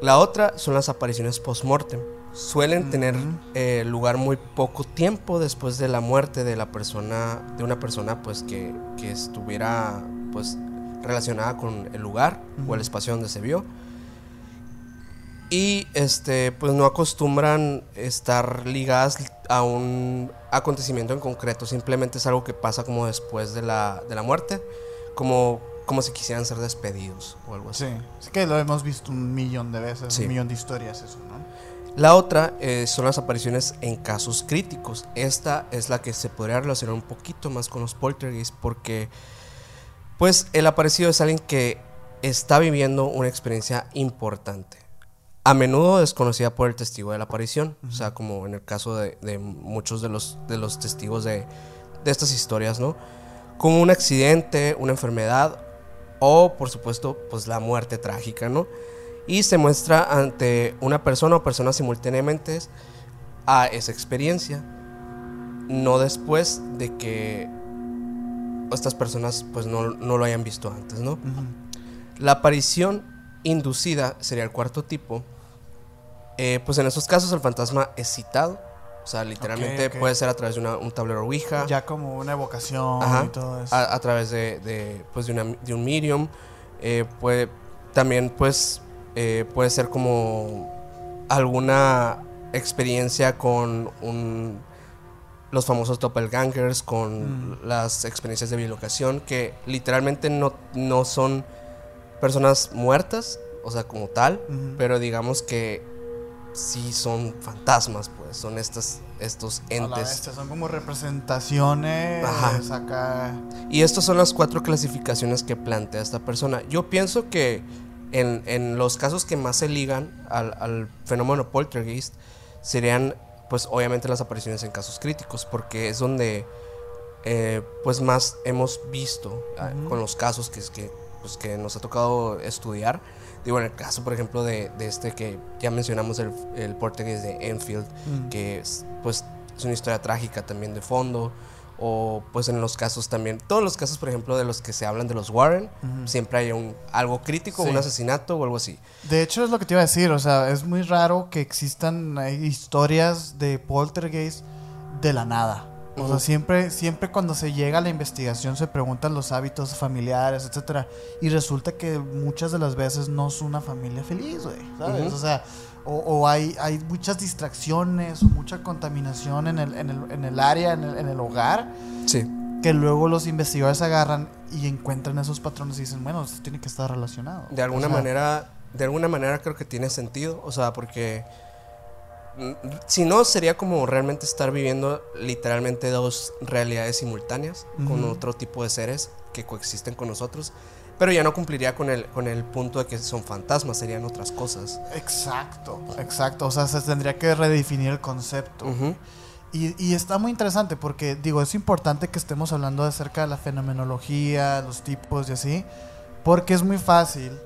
La otra son las apariciones post-mortem. Suelen tener eh, lugar muy poco tiempo después de la muerte de la persona, de una persona pues que, que estuviera pues relacionada con el lugar o el espacio donde se vio. Y este pues no acostumbran estar ligadas a un acontecimiento en concreto, simplemente es algo que pasa como después de la, de la muerte, como, como si quisieran ser despedidos o algo así. Sí, es que lo hemos visto un millón de veces, Sí. un millón de historias eso, ¿no? La otra eh, son las apariciones en casos críticos. Esta es la que se podría relacionar un poquito más con los poltergeists porque pues el aparecido es alguien que está viviendo una experiencia importante. A menudo desconocida por el testigo de la aparición. O sea, como en el caso de, de muchos de los, de los testigos de, de estas historias, ¿no? Como un accidente, una enfermedad o, por supuesto, pues la muerte trágica, ¿no? y se muestra ante una persona o personas simultáneamente a esa experiencia, no después de que estas personas pues no, no lo hayan visto antes, ¿no? La aparición inducida sería el cuarto tipo. Eh, pues en esos casos el fantasma es citado, o sea, literalmente puede ser a través de una- un tablero Ouija. Ya como una evocación Ajá. y todo eso. a, a través de, de, pues de, una- de un medium. Eh, puede, también pues eh, puede ser como alguna experiencia con un, los famosos doppelgangers, con Mm. las experiencias de bilocación, que literalmente no, no son personas muertas, o sea, como tal, pero digamos que sí son fantasmas, pues son estas, estos entes. bestia, son como representaciones Ajá. acá. Y estas son las cuatro clasificaciones que plantea esta persona. Yo pienso que en, en los casos que más se ligan al, al fenómeno poltergeist serían, pues obviamente las apariciones en casos críticos, porque es donde eh, pues más hemos visto ah, con los casos que, que, pues, que nos ha tocado estudiar. Digo, en el caso, por ejemplo, de, de este que ya mencionamos, el, el poltergeist de Enfield, Mm. que es, pues es una historia trágica también de fondo o pues en los casos también todos los casos por ejemplo de los que se hablan de los Warren siempre hay un algo crítico Sí. un asesinato o algo así De hecho, es lo que te iba a decir. O sea, es muy raro que existan eh, historias de poltergeist de la nada. O sea, siempre, siempre cuando se llega a la investigación se preguntan los hábitos familiares, etcétera. Y resulta que muchas de las veces no es una familia feliz, güey. ¿Sabes? Ujú. O sea, o, o hay, hay muchas distracciones o mucha contaminación en el, en el, en el área, en el, en el hogar, sí que luego los investigadores agarran y encuentran esos patrones y dicen, bueno, esto tiene que estar relacionado. de alguna O sea, manera de alguna manera creo que tiene sentido o sea porque si no sería como realmente estar viviendo literalmente dos realidades simultáneas con otro tipo de seres que coexisten con nosotros pero ya no cumpliría con el con el punto de que son fantasmas serían otras cosas Exacto, exacto. O sea, se tendría que redefinir el concepto. Y, y está muy interesante porque, digo, es importante que estemos hablando acerca de la fenomenología, los tipos y así, porque es muy fácil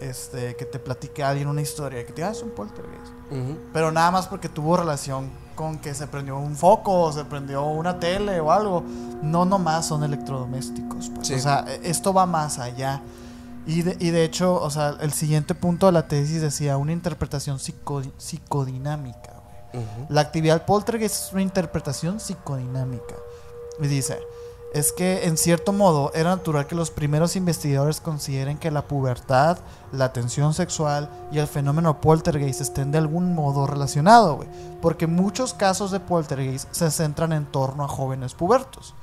este, que te platique alguien una historia que te diga, "Ah, es un poltergeist. Pero nada más porque tuvo relación con que se prendió un foco o se prendió una tele o algo. No nomás son electrodomésticos. pues. Sí. O sea, e- esto va más allá. Y de, y de hecho, o sea, el siguiente punto de la tesis decía una interpretación psico- psicodinámica. La actividad poltergeist es una interpretación psicodinámica. Y dice, es que en cierto modo era natural que los primeros investigadores consideren que la pubertad, la tensión sexual y el fenómeno poltergeist estén de algún modo relacionados. Porque muchos casos de poltergeist se centran en torno a jóvenes pubertos.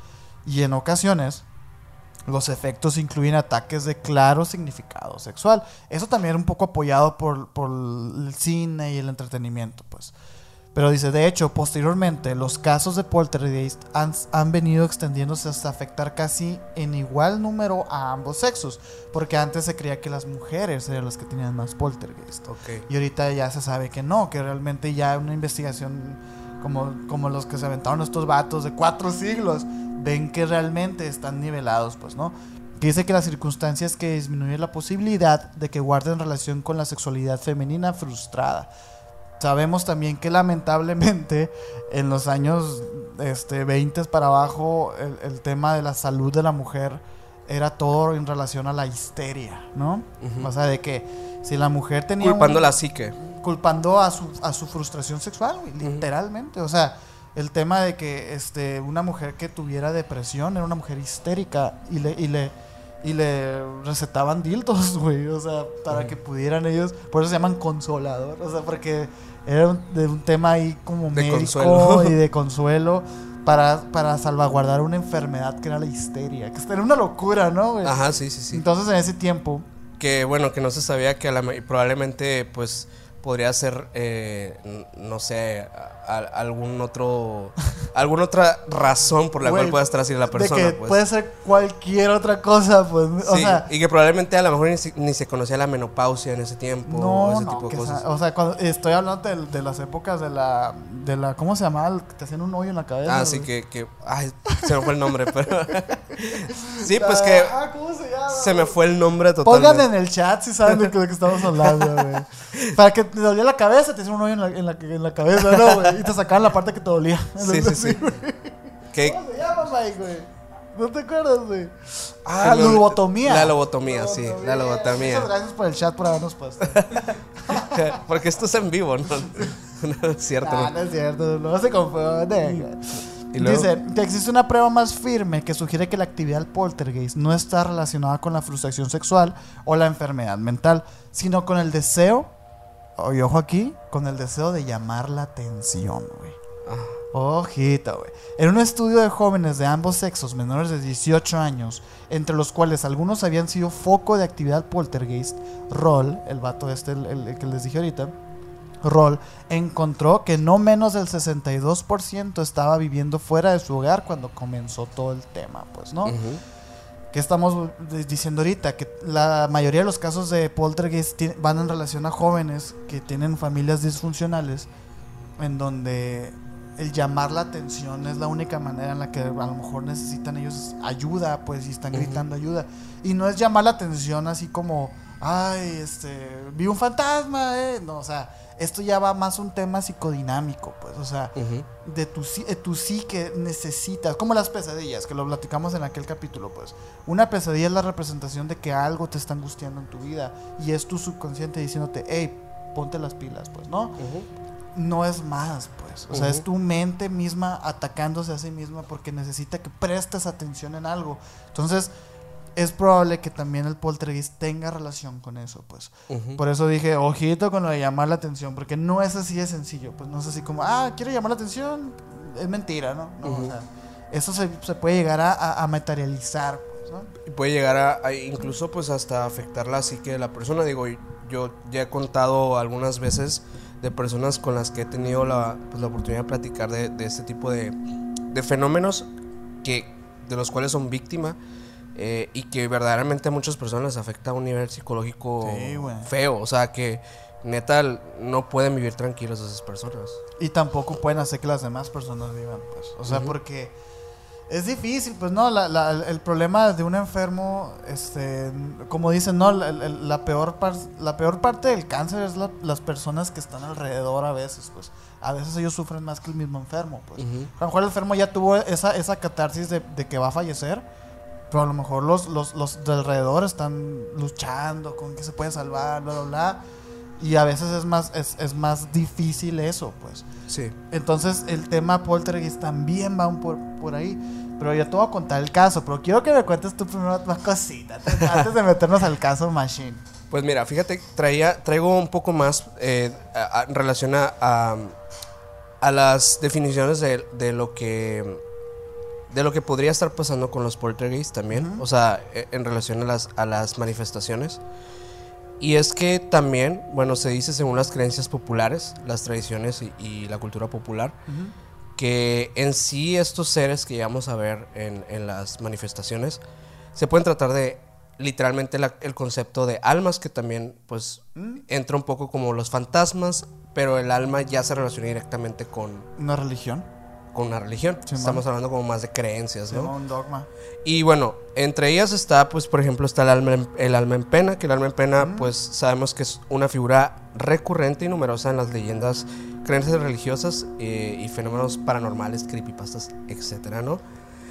Y en ocasiones los efectos incluyen ataques de claro significado sexual. Eso también un poco apoyado por, por el cine y el entretenimiento, pues. Pero dice, de hecho, posteriormente, los casos de poltergeist han, han, venido extendiéndose hasta afectar casi en igual número a ambos sexos. Porque antes se creía que las mujeres eran las que tenían más poltergeist. Ok. Y ahorita ya se sabe que no, que realmente ya una investigación como, como los que se aventaron estos vatos de cuatro siglos, ven que realmente están nivelados, pues, ¿no? Dice que las circunstancias que disminuyen la posibilidad de que guarden relación con la sexualidad femenina frustrada. Sabemos también que lamentablemente en los años este, 20 para abajo el, el, tema de la salud de la mujer era todo en relación a la histeria, ¿no? Uh -huh. O sea, de que si la mujer tenía... Culpando un, la psique. Culpando a su, a su frustración sexual, uh -huh. literalmente. O sea, el tema de que este, una mujer que tuviera depresión era una mujer histérica y le... Y le y le recetaban dildos, güey, o sea, para que pudieran ellos, por eso se llaman consolador, o sea, porque era un, de un tema ahí como de médico consuelo. y de consuelo para, para salvaguardar una enfermedad que era la histeria, que era una locura, ¿no? Güey? Ajá, sí, sí, sí. Entonces en ese tiempo... Que bueno, que no se sabía que la, probablemente pues podría ser, eh, no sé, a, algún otro, alguna otra razón por la Güey, cual pueda estar así la persona. de que pues. puede ser cualquier otra cosa, pues. O Sí, sea, y que probablemente a lo mejor ni, se- ni se conocía la menopausia en ese tiempo. o no, ese no, tipo de cosas. sa- o sea, cuando estoy hablando de, de las épocas de la, de la, ¿cómo se llamaba? Te hacían un hoyo en la cabeza. Ah, sí, que, que. Ay, se me fue el nombre, pero. sí, pues que Ah, ¿cómo se llama? se me fue el nombre Pongan totalmente. en el chat si saben de lo que estamos hablando, güey. Para que te dolía la cabeza, te hacían un hoyo en la, en la, en la cabeza, ¿no, güey? Y te sacaban la parte que te dolía. Sí, sí, sí. ¿Cómo se llama, Mike, güey? ¿No te acuerdas, güey? Ah, olvidó. lobotomía. La lobotomía, sí, la lobotomía. Muchas gracias por el chat por habernos puesto. Porque esto es en vivo, ¿no? No es cierto, Ah, ¿no? no es cierto, no se confunde. Dice que existe una prueba más firme que sugiere que la actividad poltergeist no está relacionada con la frustración sexual o la enfermedad mental, sino con el deseo, y ojo aquí, con el deseo de llamar la atención, güey. Ah, Ojito, güey. En un estudio de jóvenes de ambos sexos menores de 18 años, entre los cuales algunos habían sido foco de actividad poltergeist, Roll, el vato este, el, el- el que les dije ahorita, Roll, encontró que no menos del 62% estaba viviendo fuera de su hogar cuando comenzó todo el tema, pues, ¿no? ujú. Que estamos diciendo ahorita? Que la mayoría de los casos de poltergeist van en relación a jóvenes que tienen familias disfuncionales, en donde el llamar la atención es la única manera en la que a lo mejor necesitan ellos ayuda, pues, y están gritando ayuda. Y no es llamar la atención así como, ay, este, vi un fantasma, eh. No, o sea, esto ya va más un tema psicodinámico, pues, o sea, Ujú. de tu, sí- de tu sí que necesitas, como las pesadillas, que lo platicamos en aquel capítulo, pues. Una pesadilla es la representación de que algo te está angustiando en tu vida y es tu subconsciente diciéndote, hey, ponte las pilas, pues, ¿no? No es más, pues. O sea, es tu mente misma atacándose a sí misma porque necesita que prestes atención en algo. Entonces, es probable que también el poltergeist tenga relación con eso, pues. Ujú. Por eso dije, ojito con lo de llamar la atención, porque no es así de sencillo. Pues no es así como, ah, quiero llamar la atención, es mentira, ¿no? No, Ujú. o sea, eso se, se puede llegar a, a- a materializar, pues, ¿no? Y puede llegar a, a incluso pues hasta afectar la psique de la persona. Digo, yo ya he contado algunas veces de personas con las que he tenido la, pues, la oportunidad de platicar de, de este tipo de, de fenómenos que, de los cuales son víctimas eh, y que verdaderamente a muchas personas les afecta a un nivel psicológico Sí, feo. O sea que neta no pueden vivir tranquilos esas personas. Y tampoco pueden hacer que las demás personas vivan, pues. O sea, porque es difícil, pues, ¿no? La- la- el problema de un enfermo, este, como dicen, ¿no? La, peor, par- la peor parte del cáncer es la- las personas que están alrededor a veces, pues. A veces ellos sufren más que el mismo enfermo, pues. Ujú. A lo mejor el enfermo ya tuvo esa, esa catarsis de, de que va a fallecer, pero a lo mejor los, los, los de alrededor están luchando con que se puede salvar, bla, bla, bla. Y a veces es más, es, es más difícil eso, pues. Sí. Entonces el tema poltergeist también va un por, por ahí. Pero yo te voy a contar el caso, pero quiero que me cuentes tú primero más cositas antes de meternos al caso Machine. Pues mira, fíjate, traía, traigo un poco más eh, a- a- en relación a, a, a las definiciones de, de lo que de lo que podría estar pasando con los poltergeists también, o sea, e- en relación a las, a las manifestaciones. Y es que también, bueno, se dice según las creencias populares, las tradiciones y, y la cultura popular, que en sí estos seres que llegamos a ver en, en las manifestaciones se pueden tratar de literalmente la- el concepto de almas que también pues entra un poco como los fantasmas pero el alma ya se relaciona directamente con, Una religión, con una religión Simón. estamos hablando como más de creencias se ¿no? un dogma. Y bueno, entre ellas está, pues, por ejemplo, está el alma, en, el alma en pena, que el alma en pena, pues, sabemos que es una figura recurrente y numerosa en las leyendas, creencias religiosas eh, y fenómenos paranormales, creepypastas, etcétera, ¿no?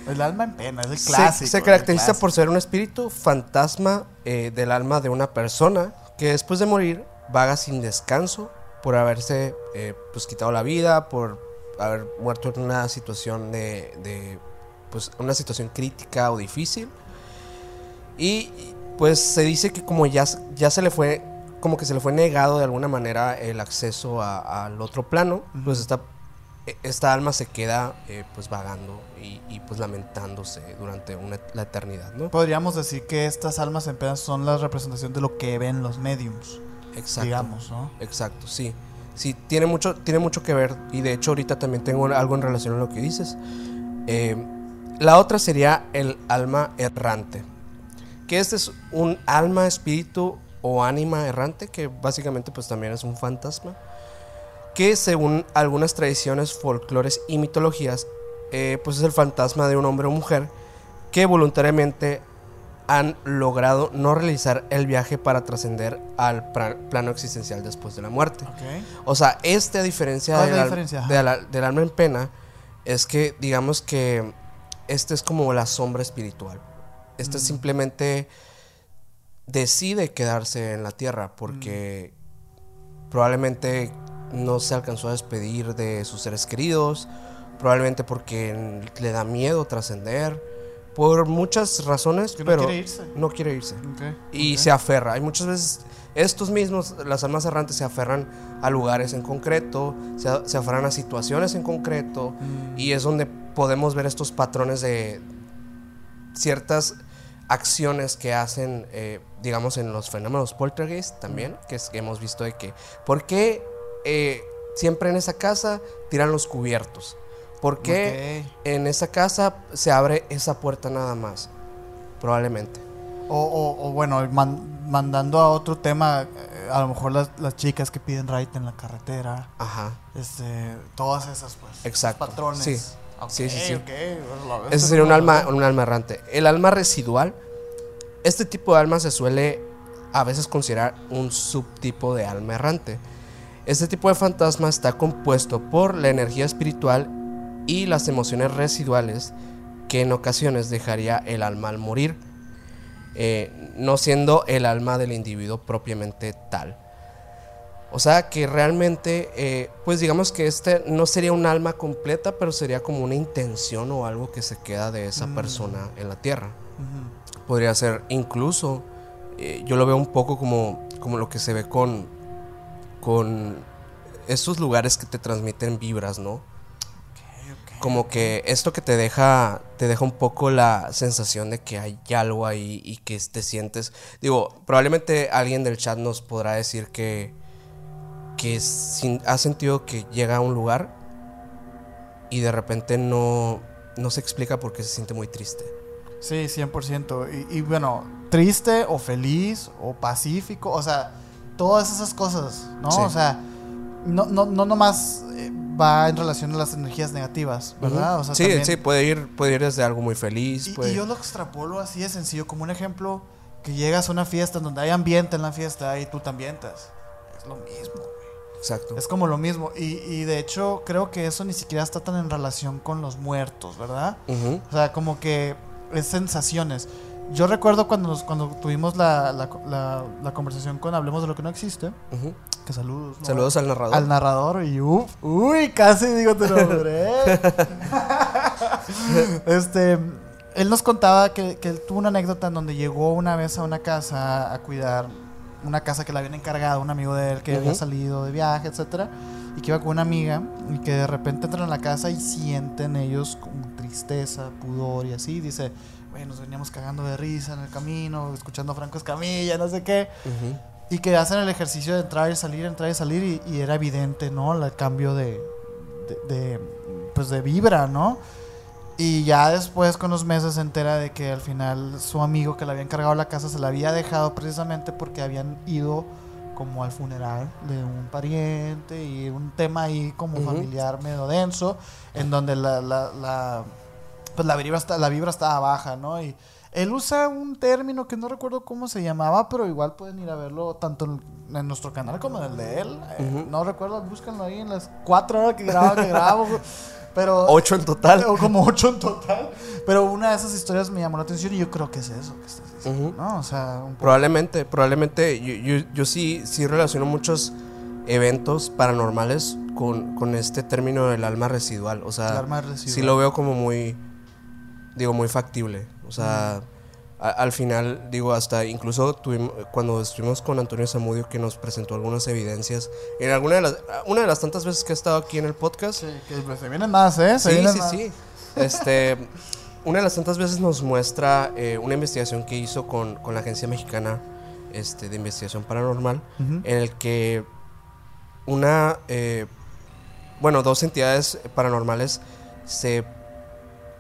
El alma en pena, es el Se- clásico. Se, el caracteriza clásico. por ser un espíritu fantasma eh, del alma de una persona que después de morir vaga sin descanso por haberse eh, pues quitado la vida, por haber muerto en una situación de, de, pues una situación crítica o difícil. Y pues se dice que como ya, ya se le fue, como que se le fue negado de alguna manera el acceso a- al otro plano, pues esta, esta alma se queda eh, pues vagando y, y, pues lamentándose durante una, la eternidad, ¿no? Podríamos decir que estas almas en son la representación de lo que ven los mediums, Exacto. digamos, ¿no? Exacto, sí. Sí, tiene mucho, tiene mucho que ver. Y de hecho, ahorita también tengo algo en relación a lo que dices. Eh, la otra sería el alma errante. Que este es un alma, espíritu o ánima errante, que básicamente pues también es un fantasma. Que según algunas tradiciones, folclores y mitologías, eh, pues es el fantasma de un hombre o mujer que voluntariamente han logrado no realizar el viaje para trascender al plano existencial después de la muerte. O sea, este a diferencia, ¿Cuál es del, la al- diferencia? Ajá. de la- del alma en pena, es que digamos que este es como la sombra espiritual. Este Mm. simplemente decide quedarse en la tierra porque probablemente no se alcanzó a despedir de sus seres queridos, probablemente porque le da miedo trascender, por muchas razones, Que no pero quiere irse. no quiere irse y se aferra. Hay muchas veces estos mismos, las almas errantes, se aferran a lugares en concreto, se aferran a situaciones en concreto, Mm. y es donde podemos ver estos patrones de ciertas acciones que hacen, eh, digamos, en los fenómenos poltergeist también, que, es, que hemos visto de que, ¿por qué eh, siempre en esa casa tiran los cubiertos? ¿Por qué en esa casa se abre esa puerta nada más? Probablemente. O, o- o bueno, man- mandando a otro tema, eh, a lo mejor las, las chicas que piden ride en la carretera, Ajá. este, todas esas pues. Exacto. Patrones. Sí. Sí, sí, sí. bueno, la- Ese sería un alma, un alma errante. El alma residual, este tipo de alma se suele a veces considerar un subtipo de alma errante. Este tipo de fantasma está compuesto por la energía espiritual y las emociones residuales que en ocasiones dejaría el alma al morir, eh, no siendo el alma del individuo propiamente tal. O sea que realmente, eh, pues digamos que este no sería un alma completa, pero sería como una intención o algo que se queda de esa persona en la tierra. Podría ser incluso, eh, yo lo veo un poco como, como lo que se ve con, con estos lugares que te transmiten vibras, ¿no? Como que esto que te deja, te deja un poco la sensación de que hay algo ahí y que te sientes. Digo, probablemente alguien del chat nos podrá decir que, que sin- ha sentido que llega a un lugar y de repente no, no se explica porque se siente muy triste. Sí, 100%. Y, y bueno, triste o feliz o pacífico, o sea, todas esas cosas, ¿no? Sí. O sea, no, no, no nomás eh, va en relación a las energías negativas, ¿verdad? O sea, sí, también- sí, puede ir, puede ir desde algo muy feliz. Y, puede- y yo lo extrapolo así de sencillo, como un ejemplo, que llegas a una fiesta donde hay ambiente en la fiesta y tú te ambientas. Es lo mismo, güey. Exacto. Es como lo mismo. Y, y de hecho, creo que eso ni siquiera está tan en relación con los muertos, ¿verdad? O sea, como que es sensaciones. Yo recuerdo cuando, nos- cuando tuvimos la, la, la- la conversación con Hablemos de lo que no existe, Ujú. Que saludos. ¿no? Saludos al narrador. al narrador y uf, uy, casi digo tu nombre. este, él nos contaba que, que él tuvo una anécdota en donde llegó una vez a una casa a cuidar una casa que le habían encargado un amigo de él que había salido de viaje, etcétera, y que iba con una amiga y que de repente entran a la casa y sienten ellos como tristeza, pudor y así. Dice, güey, nos veníamos cagando de risa en el camino, escuchando a Franco Escamilla, no sé qué. Ujú. Y que hacen el ejercicio de entrar y salir, entrar y salir, y, y era evidente, ¿no? El cambio de, de, de, pues de vibra, ¿no? Y ya después, con los meses, se entera de que al final su amigo que le había encargado la casa se la había dejado precisamente porque habían ido como al funeral de un pariente y un tema ahí como Ujú. familiar medio denso, en donde la, la, la- pues la vibra, está, la vibra estaba baja, ¿no? Y él usa un término que no recuerdo cómo se llamaba, pero igual pueden ir a verlo tanto en, nuestro canal como en el de él. Eh. No recuerdo, búscanlo ahí en las cuatro horas que grabo, que grabo. Pero Ocho en total. o como ocho en total. Pero una de esas historias me llamó la atención y yo creo que es eso que estás diciendo. ¿no? O sea, un. Probablemente, probablemente yo, yo, yo sí, sí relaciono muchos eventos paranormales con, con este término del alma residual. O sea, El alma residual. sí lo veo como muy, digo, muy factible. O sea, a- al final, digo, hasta incluso tuvimos, cuando estuvimos con Antonio Zamudio que nos presentó algunas evidencias, en alguna de las, una de las tantas veces que ha estado aquí en el podcast, Sí, que pues, se vienen más, ¿eh? Se Sí, vienen sí, más. sí. Este, una de las tantas veces nos muestra eh, una investigación que hizo con, con la Agencia Mexicana este, de Investigación Paranormal, en el que una, eh, bueno, dos entidades paranormales se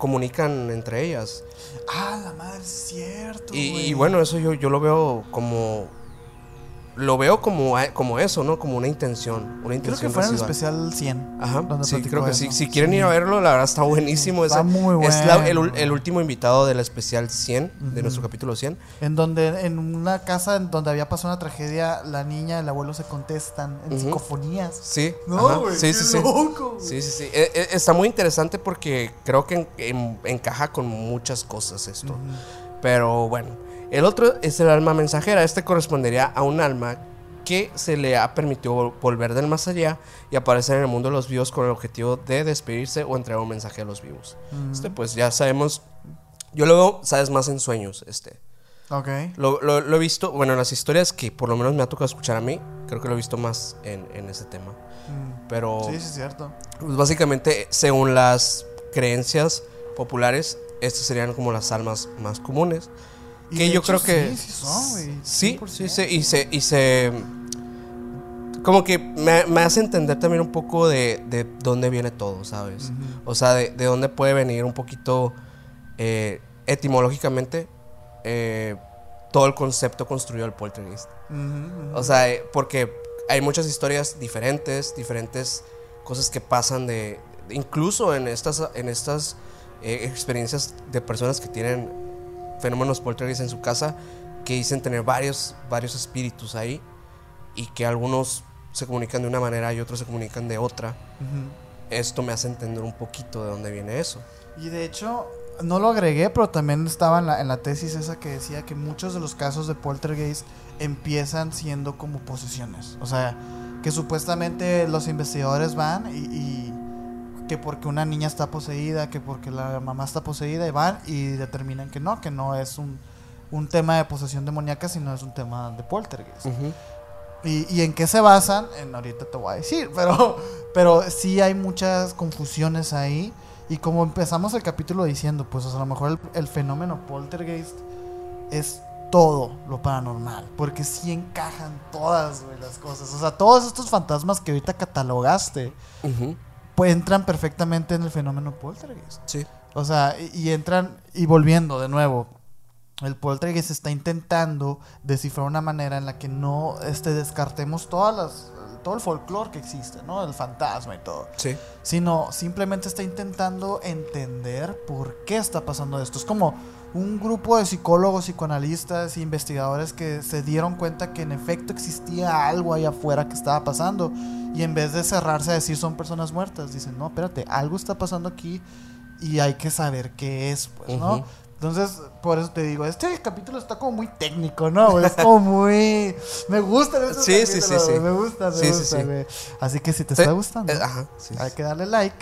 comunican entre ellas. Ah, la madre, cierto. Y, y bueno, eso yo, yo lo veo como... Lo veo como, a- como eso, ¿no? Como una intención. Una Creo intención que fue en el especial 100. Ajá, donde sí, creo que eso. sí. Si quieren ir a verlo, la verdad está buenísimo. Está muy Es la- el, bueno. el último invitado del especial 100, de Ujú. nuestro capítulo 100. En donde, en una casa en donde había pasado una tragedia, la niña y el abuelo se contestan en Ujú. psicofonías. Sí, No, güey, sí, sí, sí. loco. Sí, sí, sí. E- e- está muy interesante porque creo que en- en- encaja con muchas cosas esto. Ujú. Pero bueno, el otro es el alma mensajera. Este correspondería a un alma que se le ha permitido volver del más allá y aparecer en el mundo de los vivos con el objetivo de despedirse o entregar un mensaje a los vivos. Ujú. Este, pues ya sabemos. Yo lo veo, sabes, más en sueños. Este. Ok. Lo, lo- lo he visto, bueno, en las historias que por lo menos me ha tocado escuchar a mí, creo que lo he visto más en, en ese tema. Mm. Pero Sí, sí, es cierto. pues, básicamente, según las creencias populares, estas serían como las almas más comunes. Que yo hecho, creo que. Sí, sí son. Sí, 100%. sí, sí, y se. Y se como que me, me hace entender también un poco de, de dónde viene todo, ¿sabes? O sea, de, de dónde puede venir un poquito eh, etimológicamente eh, todo el concepto construido del poltergeist. O sea, eh, porque hay muchas historias diferentes, diferentes cosas que pasan de, de- incluso en estas, en estas eh, experiencias de personas que tienen fenómenos poltergeist en su casa, que dicen tener varios, varios espíritus ahí y que algunos se comunican de una manera y otros se comunican de otra. Esto me hace entender un poquito de dónde viene eso. Y de hecho, no lo agregué, pero también estaba en la, en la tesis esa que decía que muchos de los casos de poltergeist empiezan siendo como posesiones. O sea, que supuestamente los investigadores van y, y que porque una niña está poseída, que porque la mamá está poseída, y van y determinan que no, que no es un, un tema de posesión demoníaca, sino es un tema de poltergeist. ¿Y, y en qué se basan? En ahorita te voy a decir, pero, pero sí hay muchas confusiones ahí. Y como empezamos el capítulo diciendo, pues o sea, a lo mejor el, el fenómeno poltergeist es todo lo paranormal. Porque sí encajan todas güey, las cosas. O sea, todos estos fantasmas que ahorita catalogaste, Ujú. Pues entran perfectamente en el fenómeno poltergeist. Sí. O sea, y, y entran, y volviendo de nuevo, el poltergeist está intentando descifrar una manera en la que no este, descartemos todas las, todo el folclore que existe, ¿no? El fantasma y todo. Sí. Sino simplemente está intentando entender por qué está pasando esto. Es como un grupo de psicólogos, psicoanalistas e investigadores que se dieron cuenta que en efecto existía algo ahí afuera que estaba pasando. Y en vez de cerrarse a decir son personas muertas, dicen, no, espérate, algo está pasando aquí y hay que saber qué es, pues, ¿no? Entonces, por eso te digo, este capítulo está como muy técnico, ¿no? Es como muy... Me gusta Sí, sí, sí, sí. Me gusta, me Sí, sí. Así que si te está gustando, eh, ajá, sí, hay que darle like.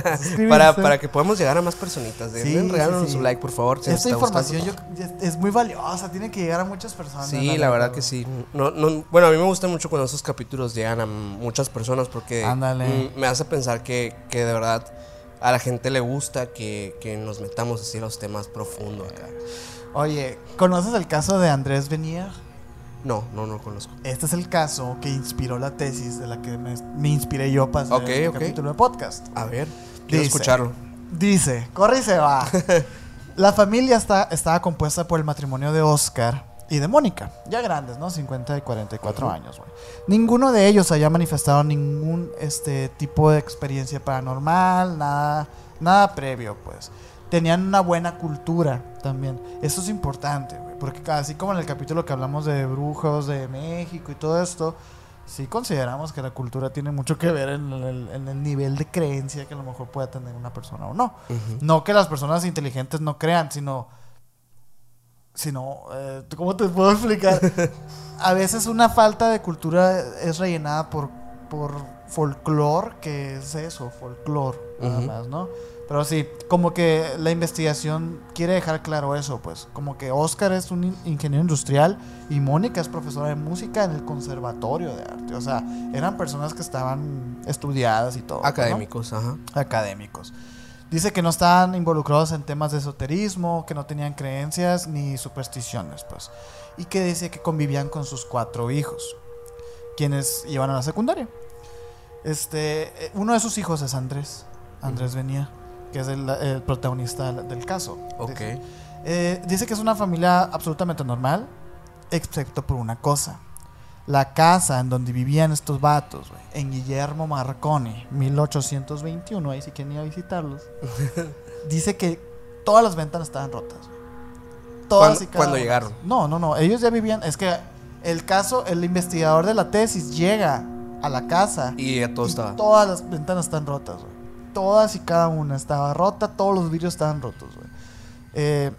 Para, para que podamos llegar a más personitas. Sí, Denle, regálanos su like, por favor. si Esta información gustando. yo- es- muy valiosa, tiene que llegar a muchas personas. Sí, la verdad que sí. No, no, bueno, a mí me gusta mucho cuando esos capítulos llegan a muchas personas porque Ándale. mm, me hace pensar que, que de verdad a la gente le gusta que, que nos metamos así los temas profundos acá. Oye, ¿conoces el caso de Andrés Benier? No, no, no conozco. Este es el caso que inspiró la tesis de la que me, me inspiré yo para hacer el ok. capítulo de podcast. A ver, quiero Dice. escucharlo. Dice, corre y se va. la familia está, estaba compuesta por el matrimonio de Oscar y de Mónica, ya grandes, ¿no? 50 y 44 años, güey. Ninguno de ellos había manifestado ningún este tipo de experiencia paranormal, nada, nada previo, pues. Tenían una buena cultura también. Eso es importante, güey, porque así como en el capítulo que hablamos de brujos de México y todo esto, sí consideramos que la cultura tiene mucho que ver en el, en el nivel de creencia que a lo mejor pueda tener una persona o no. No que las personas inteligentes no crean, sino. Sino. eh, ¿Cómo te puedo explicar? A veces una falta de cultura es rellenada por, por folclore, que es eso, folclore, nada más, ¿no? Pero sí, como que la investigación quiere dejar claro eso, pues. Como que Oscar es un in- ingeniero industrial y Mónica es profesora de música en el conservatorio de arte. O sea, eran personas que estaban estudiadas y todo. ¿no? Académicos, ajá. académicos. Dice que no estaban involucrados en temas de esoterismo, que no tenían creencias ni supersticiones, pues. Y que dice que convivían con sus cuatro hijos, quienes iban a la secundaria. Este, eh, uno de sus hijos es Andrés, Andrés venía, que es el, el protagonista del, del caso. Ok. Dice, eh, dice que es una familia absolutamente normal, excepto por una cosa. La casa en donde vivían estos vatos, güey, en Guillermo Marconi, 1821, ahí si quieren ir a visitarlos, dice que todas las ventanas estaban rotas. güey. Todas ¿Cuándo- y cada cuándo una. llegaron? No, no, no, ellos ya vivían, es que el caso, el investigador de la tesis llega a la casa Y ya todo y estaba. Todas las ventanas están rotas, güey. Todas y cada una estaba rota, todos los vidrios estaban rotos, güey. Eh,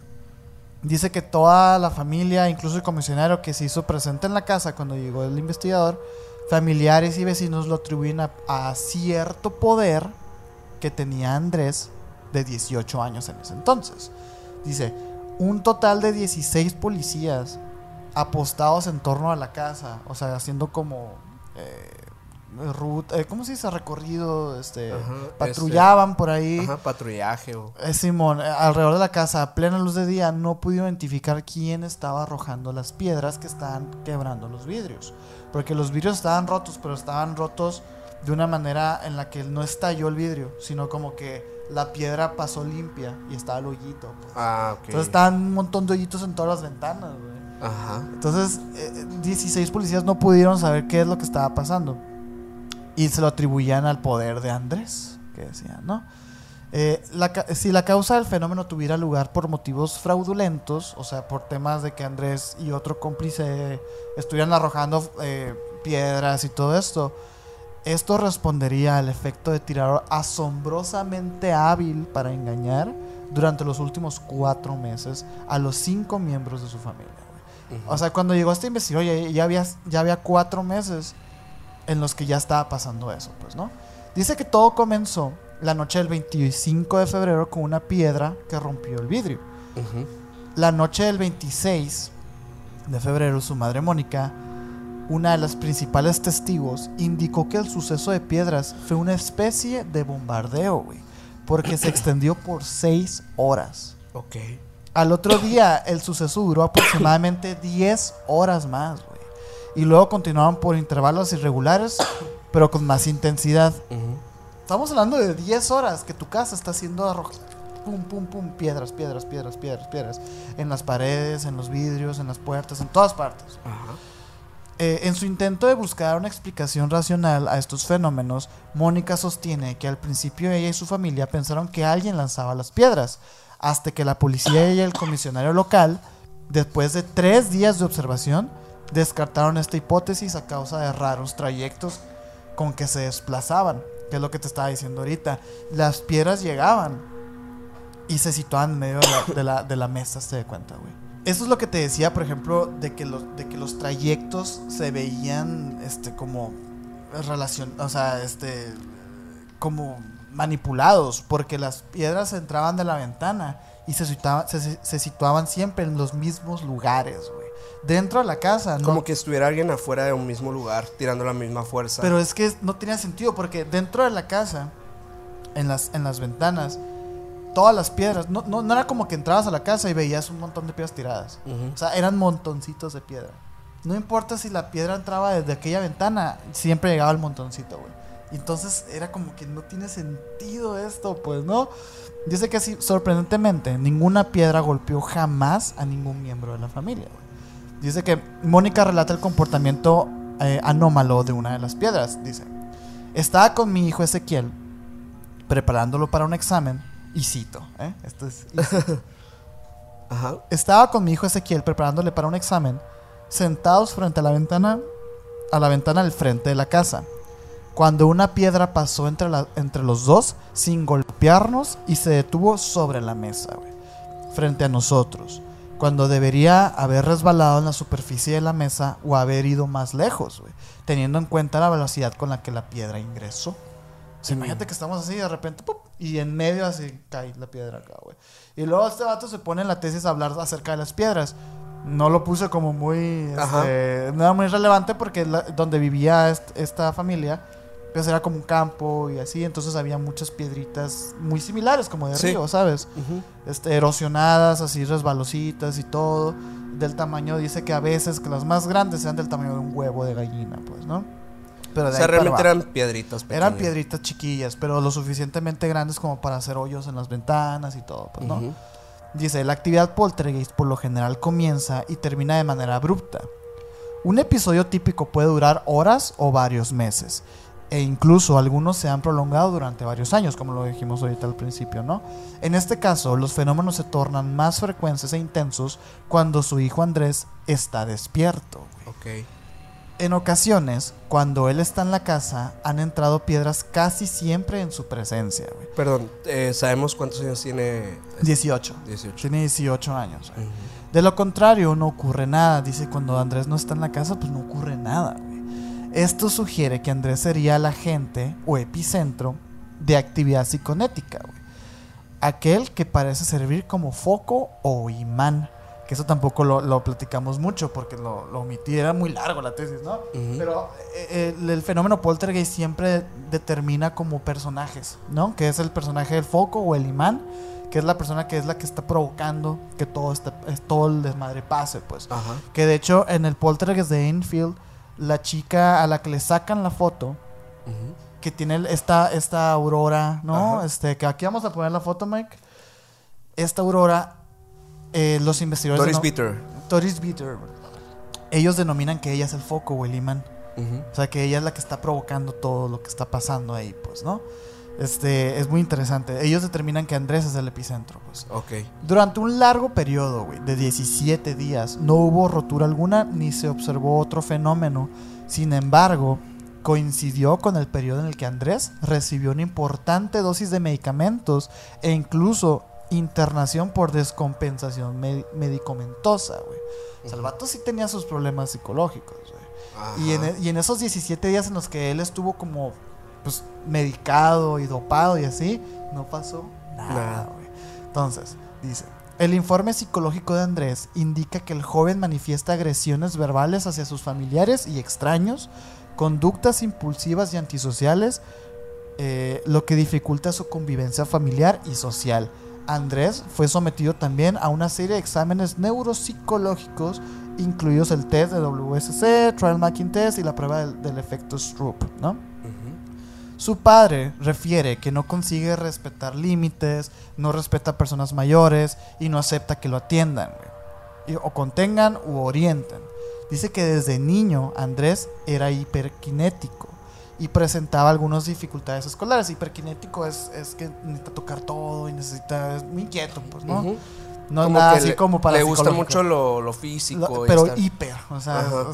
dice que toda la familia, incluso el comisionario que se hizo presente en la casa cuando llegó el investigador, familiares y vecinos lo atribuyen a, a cierto poder que tenía Andrés de 18 años en ese entonces. Dice, un total de 16 policías apostados en torno a la casa, o sea, haciendo como eh, ruta, eh, ¿cómo se dice? Recorrido, este, Ajá, patrullaban por ahí. Ajá, patrullaje o. Eh, Simón, eh, alrededor de la casa, a plena luz de día, no pudo identificar quién estaba arrojando las piedras que estaban quebrando los vidrios. Porque los vidrios estaban rotos, pero estaban rotos de una manera en la que no estalló el vidrio, sino como que la piedra pasó limpia y estaba el hoyito. pues. Ah, ok. Entonces estaban un montón de hoyitos en todas las ventanas, güey. Ajá. Entonces, eh, 16 policías no pudieron saber qué es lo que estaba pasando. Y se lo atribuían al poder de Andrés, que decían, ¿no? Eh, la si la causa del fenómeno tuviera lugar por motivos fraudulentos, o sea, por temas de que Andrés y otro cómplice estuvieran arrojando eh, piedras y todo esto, esto respondería al efecto de tirador asombrosamente hábil para engañar durante los últimos cuatro meses a los cinco miembros de su familia. O sea, cuando llegó este investigador ya, ya había, ya había cuatro meses en los que ya estaba pasando eso, pues, ¿no? Dice que todo comenzó la noche del 25 de febrero con una piedra que rompió el vidrio. La noche del 26 de febrero, su madre Mónica, una de las principales testigos, indicó que el suceso de piedras fue una especie de bombardeo, güey, porque se extendió por seis horas. Ok. Al otro día, el suceso duró aproximadamente 10 horas más, güey. Y luego continuaron por intervalos irregulares, pero con más intensidad. Estamos hablando de 10 horas que tu casa está siendo arrojada. Pum, pum, pum, piedras, piedras, piedras, piedras, piedras. En las paredes, en los vidrios, en las puertas, en todas partes. Eh, en su intento de buscar una explicación racional a estos fenómenos, Mónica sostiene que al principio ella y su familia pensaron que alguien lanzaba las piedras, hasta que la policía y el comisionario local, después de tres días de observación, descartaron esta hipótesis a causa de raros trayectos con que se desplazaban, que es lo que te estaba diciendo ahorita. Las piedras llegaban y se situaban en medio de la, de la, mesa, se de cuenta, güey. Eso es lo que te decía, por ejemplo, de que los, de que los trayectos se veían este, como o sea, este, como manipulados, porque las piedras entraban de la ventana y se se, se situaban siempre en los mismos lugares. Dentro de la casa, ¿no? Como que estuviera alguien afuera de un mismo lugar tirando la misma fuerza. Pero es que no tenía sentido porque dentro de la casa, en las, en las ventanas, todas las piedras, no, no, no era como que entrabas a la casa y veías un montón de piedras tiradas. O sea, eran montoncitos de piedra. No importa si la piedra entraba desde aquella ventana, siempre llegaba el montoncito, güey. Y Entonces era como que no tiene sentido esto, pues, ¿no? Dice que así, sorprendentemente, ninguna piedra golpeó jamás a ningún miembro de la familia, güey. Dice que Mónica relata el comportamiento eh, anómalo de una de las piedras. Dice, estaba con mi hijo Ezequiel preparándolo para un examen y cito, ¿eh? Esto es... y cito. Ajá. Estaba con mi hijo Ezequiel preparándole para un examen, sentados frente a la ventana, a la ventana del frente de la casa, cuando una piedra pasó entre, la- entre los dos sin golpearnos y se detuvo sobre la mesa, frente a nosotros, cuando debería haber resbalado en la superficie de la mesa o haber ido más lejos, teniendo en cuenta la velocidad con la que la piedra ingresó. O sea, imagínate que estamos así de repente, ¡pup! y en medio así cae la piedra acá, güey. Y luego este vato se pone en la tesis a hablar acerca de las piedras. No lo puse como muy, este, no era muy relevante porque la- donde vivía est- esta familia, era como un campo y así, entonces había muchas piedritas muy similares como de Sí. río, ¿sabes? Este, erosionadas, así resbalositas y todo, del tamaño, dice que a veces que las más grandes sean del tamaño de un huevo de gallina, pues, ¿no? Pero O de sea, ahí para realmente eran piedritas pequeñas. Eran piedritas chiquillas, pero lo suficientemente grandes como para hacer hoyos en las ventanas y todo, pues, ¿no? Dice, la actividad poltergeist por lo general comienza y termina de manera abrupta. Un episodio típico puede durar horas o varios meses. E incluso algunos se han prolongado durante varios años, como lo dijimos ahorita al principio, ¿no? En este caso, los fenómenos se tornan más frecuentes e intensos cuando su hijo Andrés está despierto. güey. Ok. En ocasiones, cuando él está en la casa, han entrado piedras casi siempre en su presencia. güey. Perdón, eh, ¿sabemos cuántos años tiene? 18. 18. Tiene 18 años. güey. Ujú. De lo contrario, no ocurre nada. Dice, cuando Andrés no está en la casa, pues no ocurre nada. güey. Esto sugiere que Andrés sería el agente o epicentro de actividad psiconética. güey. Aquel que parece servir como foco o imán. Que eso tampoco lo, lo platicamos mucho porque lo, lo omití. Era muy largo la tesis, ¿no? Pero eh, el, el fenómeno poltergeist siempre determina como personajes, ¿no? Que es el personaje del foco o el imán, que es la persona que es la que está provocando que todo, este, es- todo el desmadre pase, pues. Ajá. Que de hecho en el poltergeist de Enfield, la chica a la que le sacan la foto, que tiene esta, esta aurora, ¿no? Ajá. Este, que aquí vamos a poner la foto, Mike. Esta aurora, eh, los investigadores... Doris Bitter. Doris Bitter. Ellos denominan que ella es el foco o el imán. O sea, que ella es la que está provocando todo lo que está pasando ahí, pues, ¿no? Este, es muy interesante. Ellos determinan que Andrés es el epicentro, pues. Ok. Durante un largo periodo, güey, de 17 días, no hubo rotura alguna ni se observó otro fenómeno. Sin embargo, coincidió con el periodo en el que Andrés recibió una importante dosis de medicamentos e incluso internación por descompensación me- medicamentosa, güey. O sea, el vato sí tenía sus problemas psicológicos, güey. Y en, e- y en esos 17 días en los que él estuvo como pues medicado y dopado y así, no pasó nada, güey. Entonces, dice, el informe psicológico de Andrés indica que el joven manifiesta agresiones verbales hacia sus familiares y extraños, conductas impulsivas y antisociales, eh, lo que dificulta su convivencia familiar y social. Andrés fue sometido también a una serie de exámenes neuropsicológicos, incluidos el test de WSC, Trial Making Test y la prueba del, del efecto Stroop, ¿no? Su padre refiere que no consigue respetar límites, no respeta a personas mayores y no acepta que lo atiendan, o contengan u orienten. Dice que desde niño Andrés era hiperkinético y presentaba algunas dificultades escolares. Hiperkinético es, es que necesita tocar todo y necesita, es muy inquieto, pues, ¿no? Ujú. No es Como nada que así le, como para Le gusta mucho lo, lo físico. Lo- pero hiper, o sea, o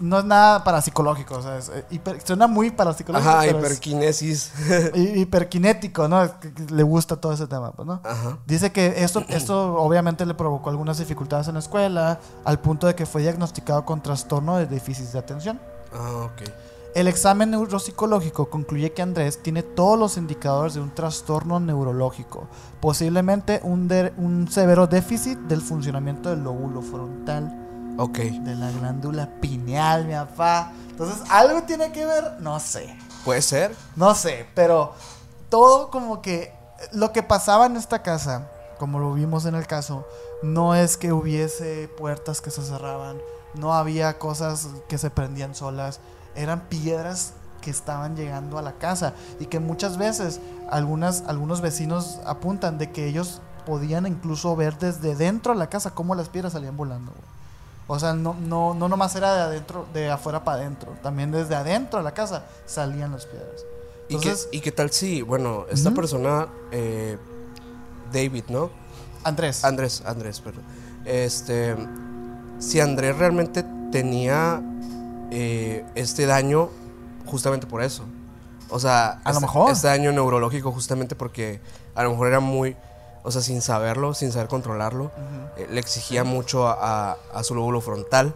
no es nada parapsicológico, o sea, es, eh, hiper- suena muy parapsicológico, Ajá, hiperquinesis. hi- hiperkinético, ¿no? Le gusta todo ese tema, pues, ¿no? Ajá. Dice que esto, esto obviamente le provocó algunas dificultades en la escuela, al punto de que fue diagnosticado con trastorno de déficit de atención. Ah, ok. El examen neuropsicológico concluye que Andrés tiene todos los indicadores de un trastorno neurológico, posiblemente un, de- un severo déficit del funcionamiento del lóbulo frontal, Ok. de la glándula pineal, mi papá. Entonces, ¿algo tiene que ver? No sé, Puede ser. no sé, pero todo como que lo que pasaba en esta casa, como lo vimos en el caso, no es que hubiese puertas que se cerraban, no había cosas que se prendían solas, eran piedras que estaban llegando a la casa y que muchas veces algunas, algunos vecinos apuntan de que ellos podían incluso ver desde dentro de la casa cómo las piedras salían volando. güey. O sea, no, no, no nomás era de adentro, de afuera para adentro, también desde adentro de la casa salían las piedras. ¿Y, qué, Entonces, ¿Y qué tal si, bueno, esta persona, eh, David, ¿no? Andrés, Andrés, Andrés, perdón. Este, si Andrés realmente tenía eh, este daño justamente por eso. O sea, A lo este, mejor. este daño neurológico justamente porque a lo mejor era muy, o sea, sin saberlo, sin saber controlarlo, eh, le exigía mucho a, a- a su lóbulo frontal.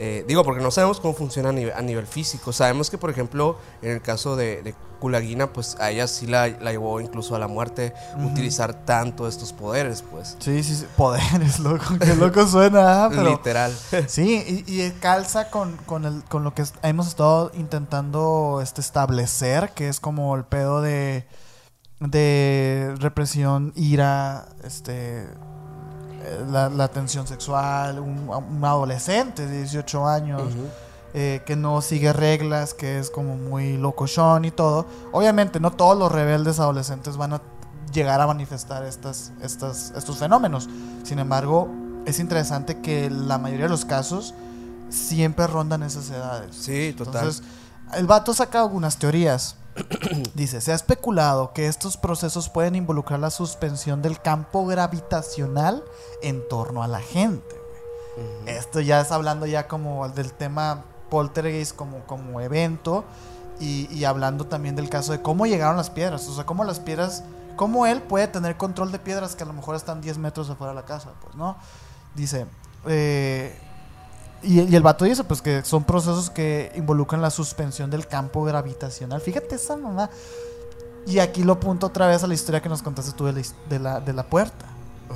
Eh, digo, porque no sabemos cómo funciona a nivel, a nivel físico. Sabemos que, por ejemplo, en el caso de, de Kulagina, pues a ella sí la, la llevó incluso a la muerte utilizar tanto estos poderes, pues. Sí, sí, sí. Poderes, loco. Qué loco suena, ah, pero. Literal. Sí, y, y calza con, con, el, con lo que hemos estado intentando este, establecer, que es como el pedo de, de represión, ira, este, la, la tensión sexual, un, un adolescente de 18 años. Eh, que no sigue reglas, que es como muy locochón y todo. Obviamente no todos los rebeldes adolescentes van a llegar a manifestar estas, estas, estos fenómenos. Sin embargo, es interesante que la mayoría de los casos siempre rondan esas edades. Sí, total. Entonces, el vato saca algunas teorías. Dice, se ha especulado que estos procesos pueden involucrar la suspensión del campo gravitacional en torno a la gente. Esto ya es hablando ya como del tema poltergeist como, como evento y, y hablando también del caso de cómo llegaron las piedras, o sea, cómo las piedras, cómo él puede tener control de piedras que a lo mejor están 10 metros afuera de la casa, pues, ¿no? Dice, eh, y, y el vato dice, pues, que son procesos que involucran la suspensión del campo gravitacional. Fíjate esa mamá. Y aquí lo apunto otra vez a la historia que nos contaste tú de la, de la, de la puerta.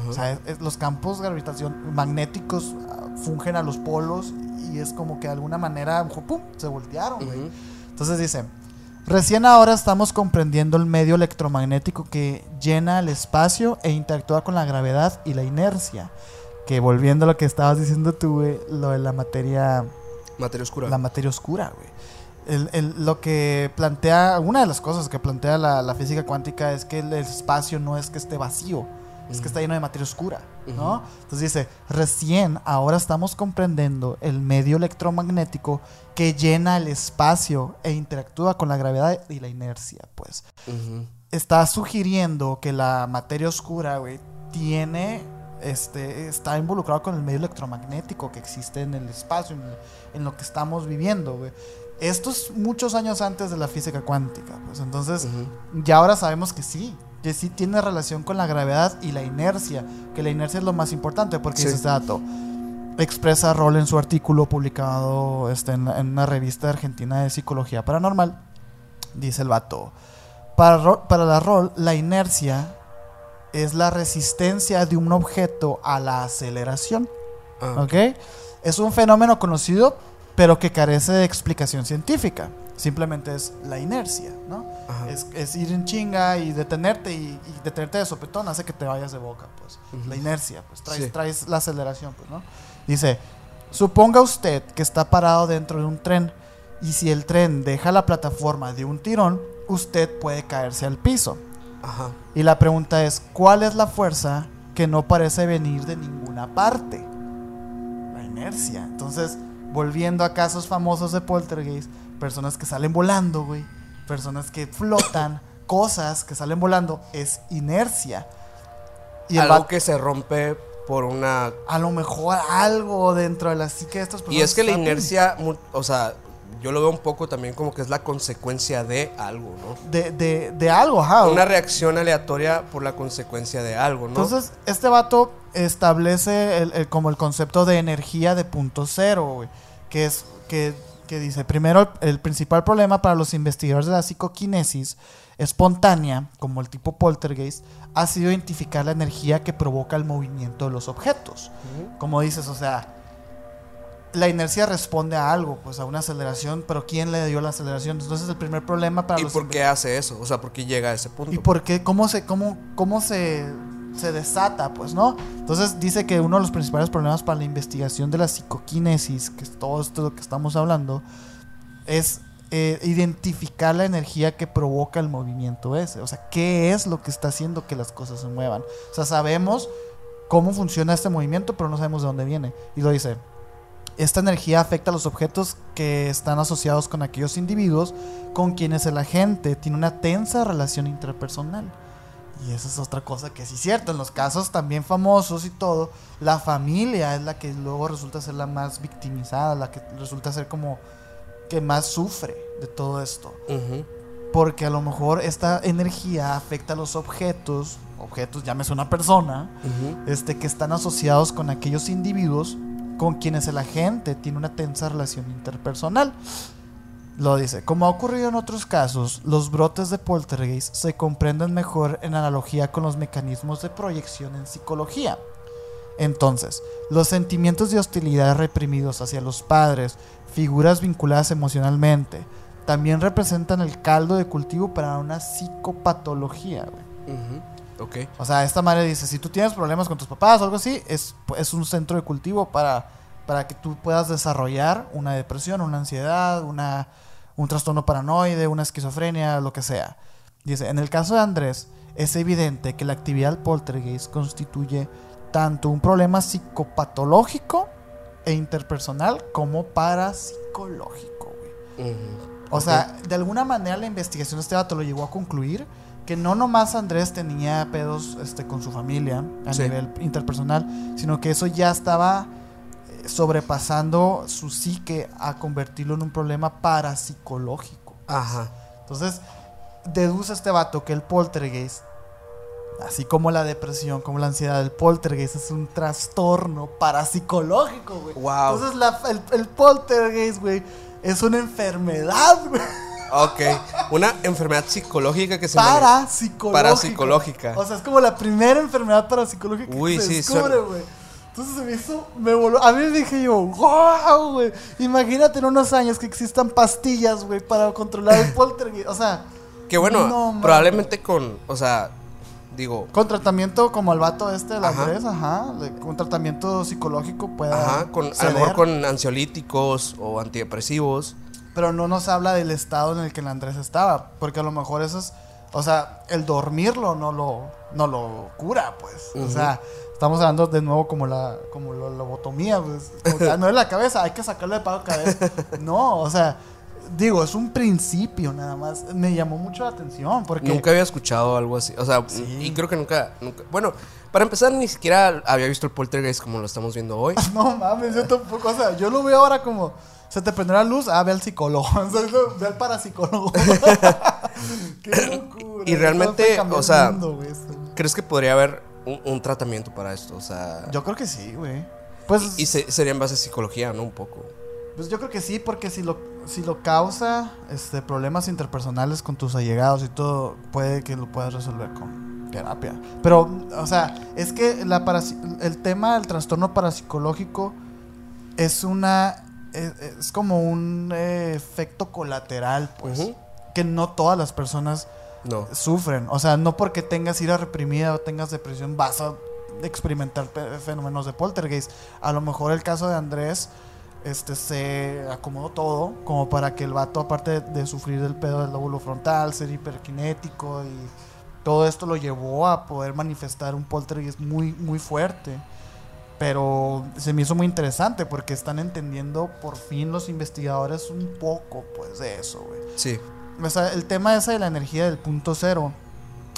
O sea, es- es- los campos gravitación magnéticos ah, fungen a los polos y es como que de alguna manera ¡pum! se voltearon, güey. Entonces dice, recién ahora estamos comprendiendo el medio electromagnético que llena el espacio e interactúa con la gravedad y la inercia. Que volviendo a lo que estabas diciendo tú, güey, lo de la materia, Materia oscura. la materia oscura, güey. El- el- lo que plantea, una de las cosas que plantea la, la física cuántica es que el espacio no es que esté vacío, es que está lleno de materia oscura, ¿no? Entonces dice, recién ahora estamos comprendiendo el medio electromagnético que llena el espacio e interactúa con la gravedad y la inercia, pues. Está sugiriendo que la materia oscura, güey, tiene, este, está involucrado con el medio electromagnético que existe en el espacio, en, en lo que estamos viviendo, güey. Esto es muchos años antes de la física cuántica, pues entonces ya ahora sabemos que sí, que sí tiene relación con la gravedad y la inercia, que la inercia es lo más importante porque Sí. este dato. Expresa Roll en su artículo publicado este, en, en una revista argentina de psicología paranormal. Dice el vato. Para, para la Roll, la inercia es la resistencia de un objeto a la aceleración. Ah, ¿Ok? Es un fenómeno conocido, pero que carece de explicación científica. Simplemente es la inercia, ¿no? Es, es ir en chinga y detenerte y, y detenerte de sopetón hace que te vayas de boca, pues. La inercia, pues traes, Sí. traes la aceleración, pues, ¿no? Dice, suponga usted que está parado dentro de un tren y si el tren deja la plataforma de un tirón, usted puede caerse al piso. Ajá. Y la pregunta es, ¿cuál es la fuerza que no parece venir de ninguna parte? La inercia. Entonces, volviendo a casos famosos de poltergeist, personas que salen volando, güey, personas que flotan, cosas que salen volando, es inercia. Y Algo que se rompe por una... a lo mejor algo dentro de la psique de estas personas. Y es que la inercia, o sea, yo lo veo un poco también como que es la consecuencia de algo, ¿no? De, de, de algo, ajá. Una reacción aleatoria por la consecuencia de algo, ¿no? Entonces, este vato establece el, el- como el concepto de energía de punto cero, güey. Que es, que, que dice, primero, el, el principal problema para los investigadores de la psicoquinesis espontánea, como el tipo poltergeist, ha sido identificar la energía que provoca el movimiento de los objetos. Como dices, o sea, la inercia responde a algo, pues a una aceleración, pero ¿quién le dio la aceleración? Entonces, el primer problema para ¿Y los por qué hace eso? O sea, ¿por qué llega a ese punto? ¿Y por qué? ¿Cómo se, cómo, cómo se, se desata? Pues, ¿no? Entonces dice que uno de los principales problemas para la investigación de la psicoquinesis, que es todo esto de lo que estamos hablando, es eh, identificar la energía que provoca el movimiento ese. O sea, ¿qué es lo que está haciendo que las cosas se muevan? O sea, sabemos cómo funciona este movimiento, pero no sabemos de dónde viene. Y lo dice, esta energía afecta a los objetos que están asociados con aquellos individuos con quienes el agente tiene una tensa relación interpersonal. Y esa es otra cosa que sí es cierto. En los casos también famosos y todo, la familia es la que luego resulta ser la más victimizada, la que resulta ser como que más sufre de todo esto. Porque a lo mejor esta energía afecta a los objetos, objetos, llámese una persona, este, que están asociados con aquellos individuos con quienes el agente tiene una tensa relación interpersonal. Lo dice, como ha ocurrido en otros casos, los brotes de poltergeist se comprenden mejor en analogía con los mecanismos de proyección en psicología. Entonces, los sentimientos de hostilidad reprimidos hacia los padres, figuras vinculadas emocionalmente, también representan el caldo de cultivo para una psicopatología. Ok. O sea, esta madre dice, si tú tienes problemas con tus papás o algo así, es, es un centro de cultivo para, para que tú puedas desarrollar una depresión, una ansiedad, una, un trastorno paranoide, una esquizofrenia, lo que sea. Dice, en el caso de Andrés, es evidente que la actividad poltergeist constituye tanto un problema psicopatológico e interpersonal como parapsicológico, güey. O sea, de alguna manera la investigación de este vato lo llegó a concluir que no nomás Andrés tenía pedos este, con su familia a Sí. nivel interpersonal, sino que eso ya estaba eh, sobrepasando su psique a convertirlo en un problema parapsicológico. Ajá. Entonces, deduce este vato que el poltergeist, así como la depresión, como la ansiedad, el poltergeist es un trastorno parapsicológico, güey. Wow. Entonces, la- el, el poltergeist, güey, es una enfermedad, güey. Ok. Una enfermedad psicológica que se Parapsicológica. Parapsicológica. O sea, es como la primera enfermedad parapsicológica Uy, que se sí, descubre, güey. Entonces se me hizo, me voló. A mí dije yo, wow, güey. Imagínate en unos años que existan pastillas, güey, para controlar el poltergeist. O sea, Que bueno, No, probablemente con, o sea, digo, con tratamiento como el vato este, el Ajá. Andrés, ajá. de- Con tratamiento psicológico pueda. ajá, con, a lo mejor con ansiolíticos o antidepresivos. Pero no nos habla del estado en el que el Andrés estaba. Porque a lo mejor eso es. O sea, el dormirlo no lo, no lo cura, pues. O sea, estamos hablando de nuevo como la, como la lobotomía, pues. Como que, "Ah, no es la cabeza, hay que sacarle de pago cabeza. No, o sea, digo, es un principio nada más. Me llamó mucho la atención porque. Nunca había escuchado algo así. O sea, Sí. y creo que nunca, nunca. Bueno, para empezar, ni siquiera había visto el poltergeist como lo estamos viendo hoy. No mames, yo tampoco. O sea, yo lo veo ahora como. Se te prendió la luz, ah, ve al psicólogo. Ve al parapsicólogo. Qué locura. Y realmente, o sea, mundo, güey. ¿Crees que podría haber un, un tratamiento para esto? O sea, Yo creo que sí, güey. Pues, y se- sería en base a psicología, ¿no? Un poco. pues yo creo que sí, porque si lo, si lo causa este, problemas interpersonales con tus allegados y todo, puede que lo puedas resolver con terapia. Pero, o sea, es que la el tema del trastorno parapsicológico es una. Es, es como un eh, efecto colateral, pues. Que no todas las personas No. sufren. O sea, no porque tengas ira reprimida o tengas depresión vas a experimentar pe- fenómenos de poltergeist. A lo mejor el caso de Andrés este se acomodó todo como para que el vato aparte de, de sufrir del pedo del lóbulo frontal, ser hiperkinético y todo esto lo llevó a poder manifestar un poltergeist muy muy fuerte. Pero se me hizo muy interesante porque están entendiendo por fin los investigadores un poco pues de eso, güey. Sí. O sea, el tema ese de la energía del punto cero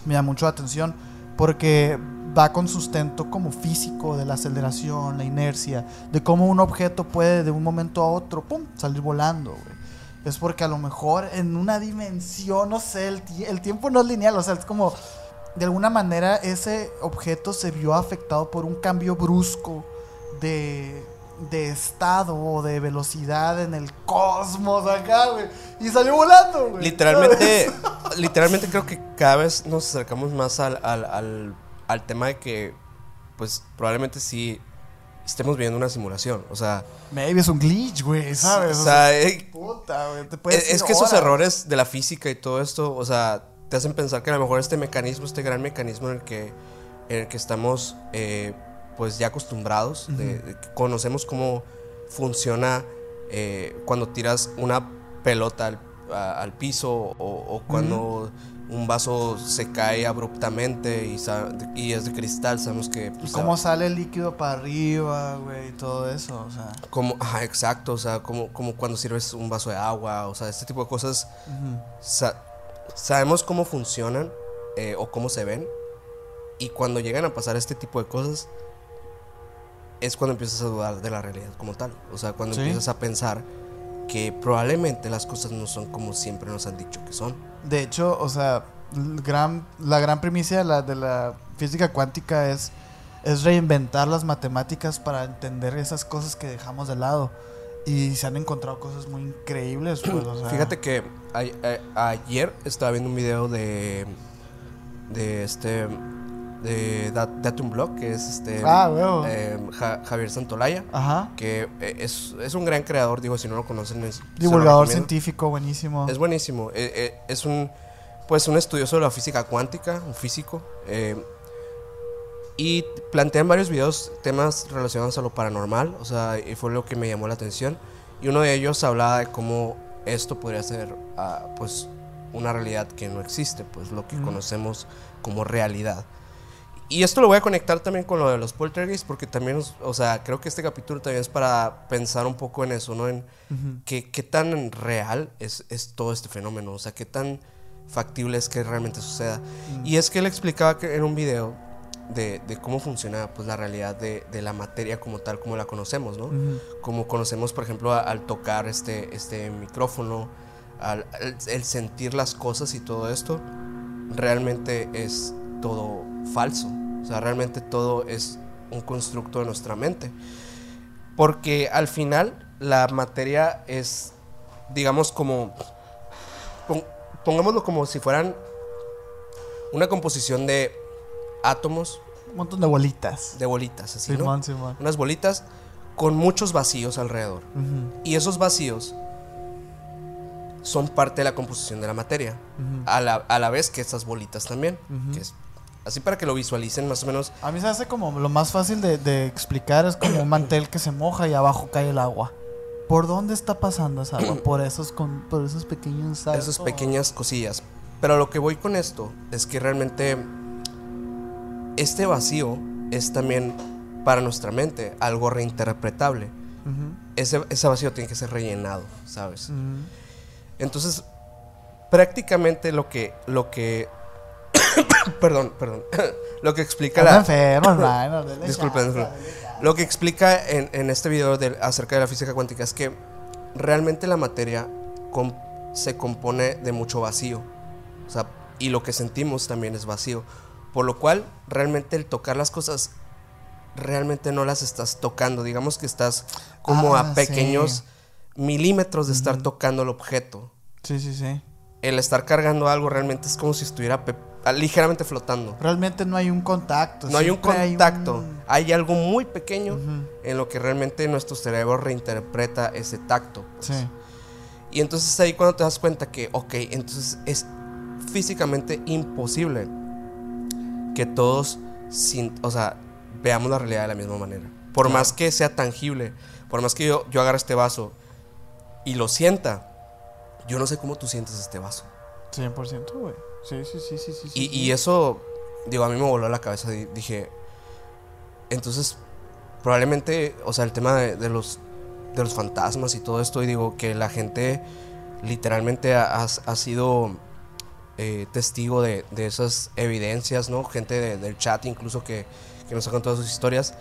me da mucho la atención porque va con sustento como físico de la aceleración, la inercia, de cómo un objeto puede de un momento a otro, pum, salir volando, güey. Es porque a lo mejor en una dimensión, no sé, el, el tiempo no es lineal, o sea, es como, de alguna manera ese objeto se vio afectado por un cambio brusco de, de estado o de velocidad en el cosmos acá, güey. Y salió volando, güey. Literalmente, literalmente creo que cada vez nos acercamos más al, al, al, al tema de que, pues probablemente sí estemos viendo una simulación. O sea, Maybe es un glitch, güey, ¿sabes? o sea, eh, puta, güey. Te puedes es, que esos errores de la física y todo esto, o sea, te hacen pensar que a lo mejor este mecanismo, este gran mecanismo en el que, en el que estamos, eh, pues ya acostumbrados, de- de que conocemos cómo funciona eh, cuando tiras una pelota al, a- al piso o, o cuando un vaso se cae abruptamente y, y es de cristal, sabemos que... Pues, cómo sale el líquido para arriba, güey, y todo eso, o sea. como, ajá, exacto, o sea, como, como cuando sirves un vaso de agua, o sea, este tipo de cosas ujú. sa- sabemos cómo funcionan eh, o cómo se ven. Y cuando llegan a pasar este tipo de cosas, es cuando empiezas a dudar de la realidad como tal. O sea, cuando Sí. empiezas a pensar que probablemente las cosas no son como siempre nos han dicho que son. De hecho, o sea, gran, la gran primicia de la, de la física cuántica es, es reinventar las matemáticas para entender esas cosas que dejamos de lado. Y se han encontrado cosas muy increíbles, pues, o sea. Fíjate que a- a- ayer estaba viendo un video de de este de Dat- Datum Blog, que es este Ah, eh, Ja- Javier Santolaya. Ajá. que eh, es, es un gran creador, digo, si no lo conocen, es, Divulgador científico, buenísimo. Es buenísimo, eh, eh, es un pues un estudioso de la física cuántica, un físico, eh, y plantea en varios videos temas relacionados a lo paranormal, o sea, y fue lo que me llamó la atención, y uno de ellos hablaba de cómo esto podría ser, ah, pues, una realidad que no existe, pues, lo que Ujú. conocemos como realidad. Y esto lo voy a conectar también con lo de los poltergeists, porque también, o sea, creo que este capítulo también es para pensar un poco en eso, ¿no? En, Ujú. ¿qué, qué tan real es, es todo este fenómeno? O sea, qué tan factible es que realmente suceda. Y es que él explicaba que en un video de, de cómo funciona pues, la realidad de, de la materia como tal, como la conocemos, ¿no? Como conocemos, por ejemplo, a- al tocar este, este micrófono, al, al- el sentir las cosas y todo esto, realmente es todo falso. O sea, realmente todo es un constructo de nuestra mente. Porque al final la materia es, digamos, como... pon- pongámoslo como si fueran una composición de átomos, Un montón de bolitas. de bolitas, así, ¿no? Simón, Simón. Unas bolitas con muchos vacíos alrededor. Y esos vacíos son parte de la composición de la materia. A la, a la vez que estas bolitas también. Ujú. que es- así para que lo visualicen más o menos. A mí se hace como lo más fácil de, de explicar es como un mantel que se moja y abajo cae el agua. ¿Por dónde está pasando esa agua? Por esos, con, por esos pequeños saltos. Esas pequeñas cosillas. Pero lo que voy con esto es que realmente este vacío es también para nuestra mente algo reinterpretable. Ese, ese vacío tiene que ser rellenado, ¿sabes? Entonces, prácticamente lo que, lo que, perdón, perdón, lo que explica la, enfermo, hermano. dele Disculpen, chance, lo que explica en, en este video del- acerca de la física cuántica es que realmente la materia com- se compone de mucho vacío, o sea, y lo que sentimos también es vacío, por lo cual realmente el tocar las cosas realmente no las estás tocando, digamos que estás como Ah, a pequeños sí. milímetros de estar tocando el objeto. Sí, sí, sí. El estar cargando algo realmente es como si estuviera pe- ligeramente flotando. Realmente no hay un contacto. No hay un contacto. un- Hay algo muy pequeño en lo que realmente nuestro cerebro reinterpreta ese tacto. pues. Sí. Y entonces ahí cuando te das cuenta que, ok, entonces es físicamente imposible que todos, sin, o sea, veamos la realidad de la misma manera. Por más que sea tangible, por más que yo, yo agarre este vaso y lo sienta, yo no sé cómo tú sientes este vaso. 100%, güey. Sí, sí, sí, sí, sí. Y, sí. y eso, digo, a mí me voló la cabeza. di- Dije, entonces, probablemente, o sea, el tema de, de los, de los fantasmas y todo esto, y digo, que la gente literalmente ha, ha- ha sido eh, testigo de, de esas evidencias, ¿no? Gente de- del chat incluso que, que nos ha contado sus historias.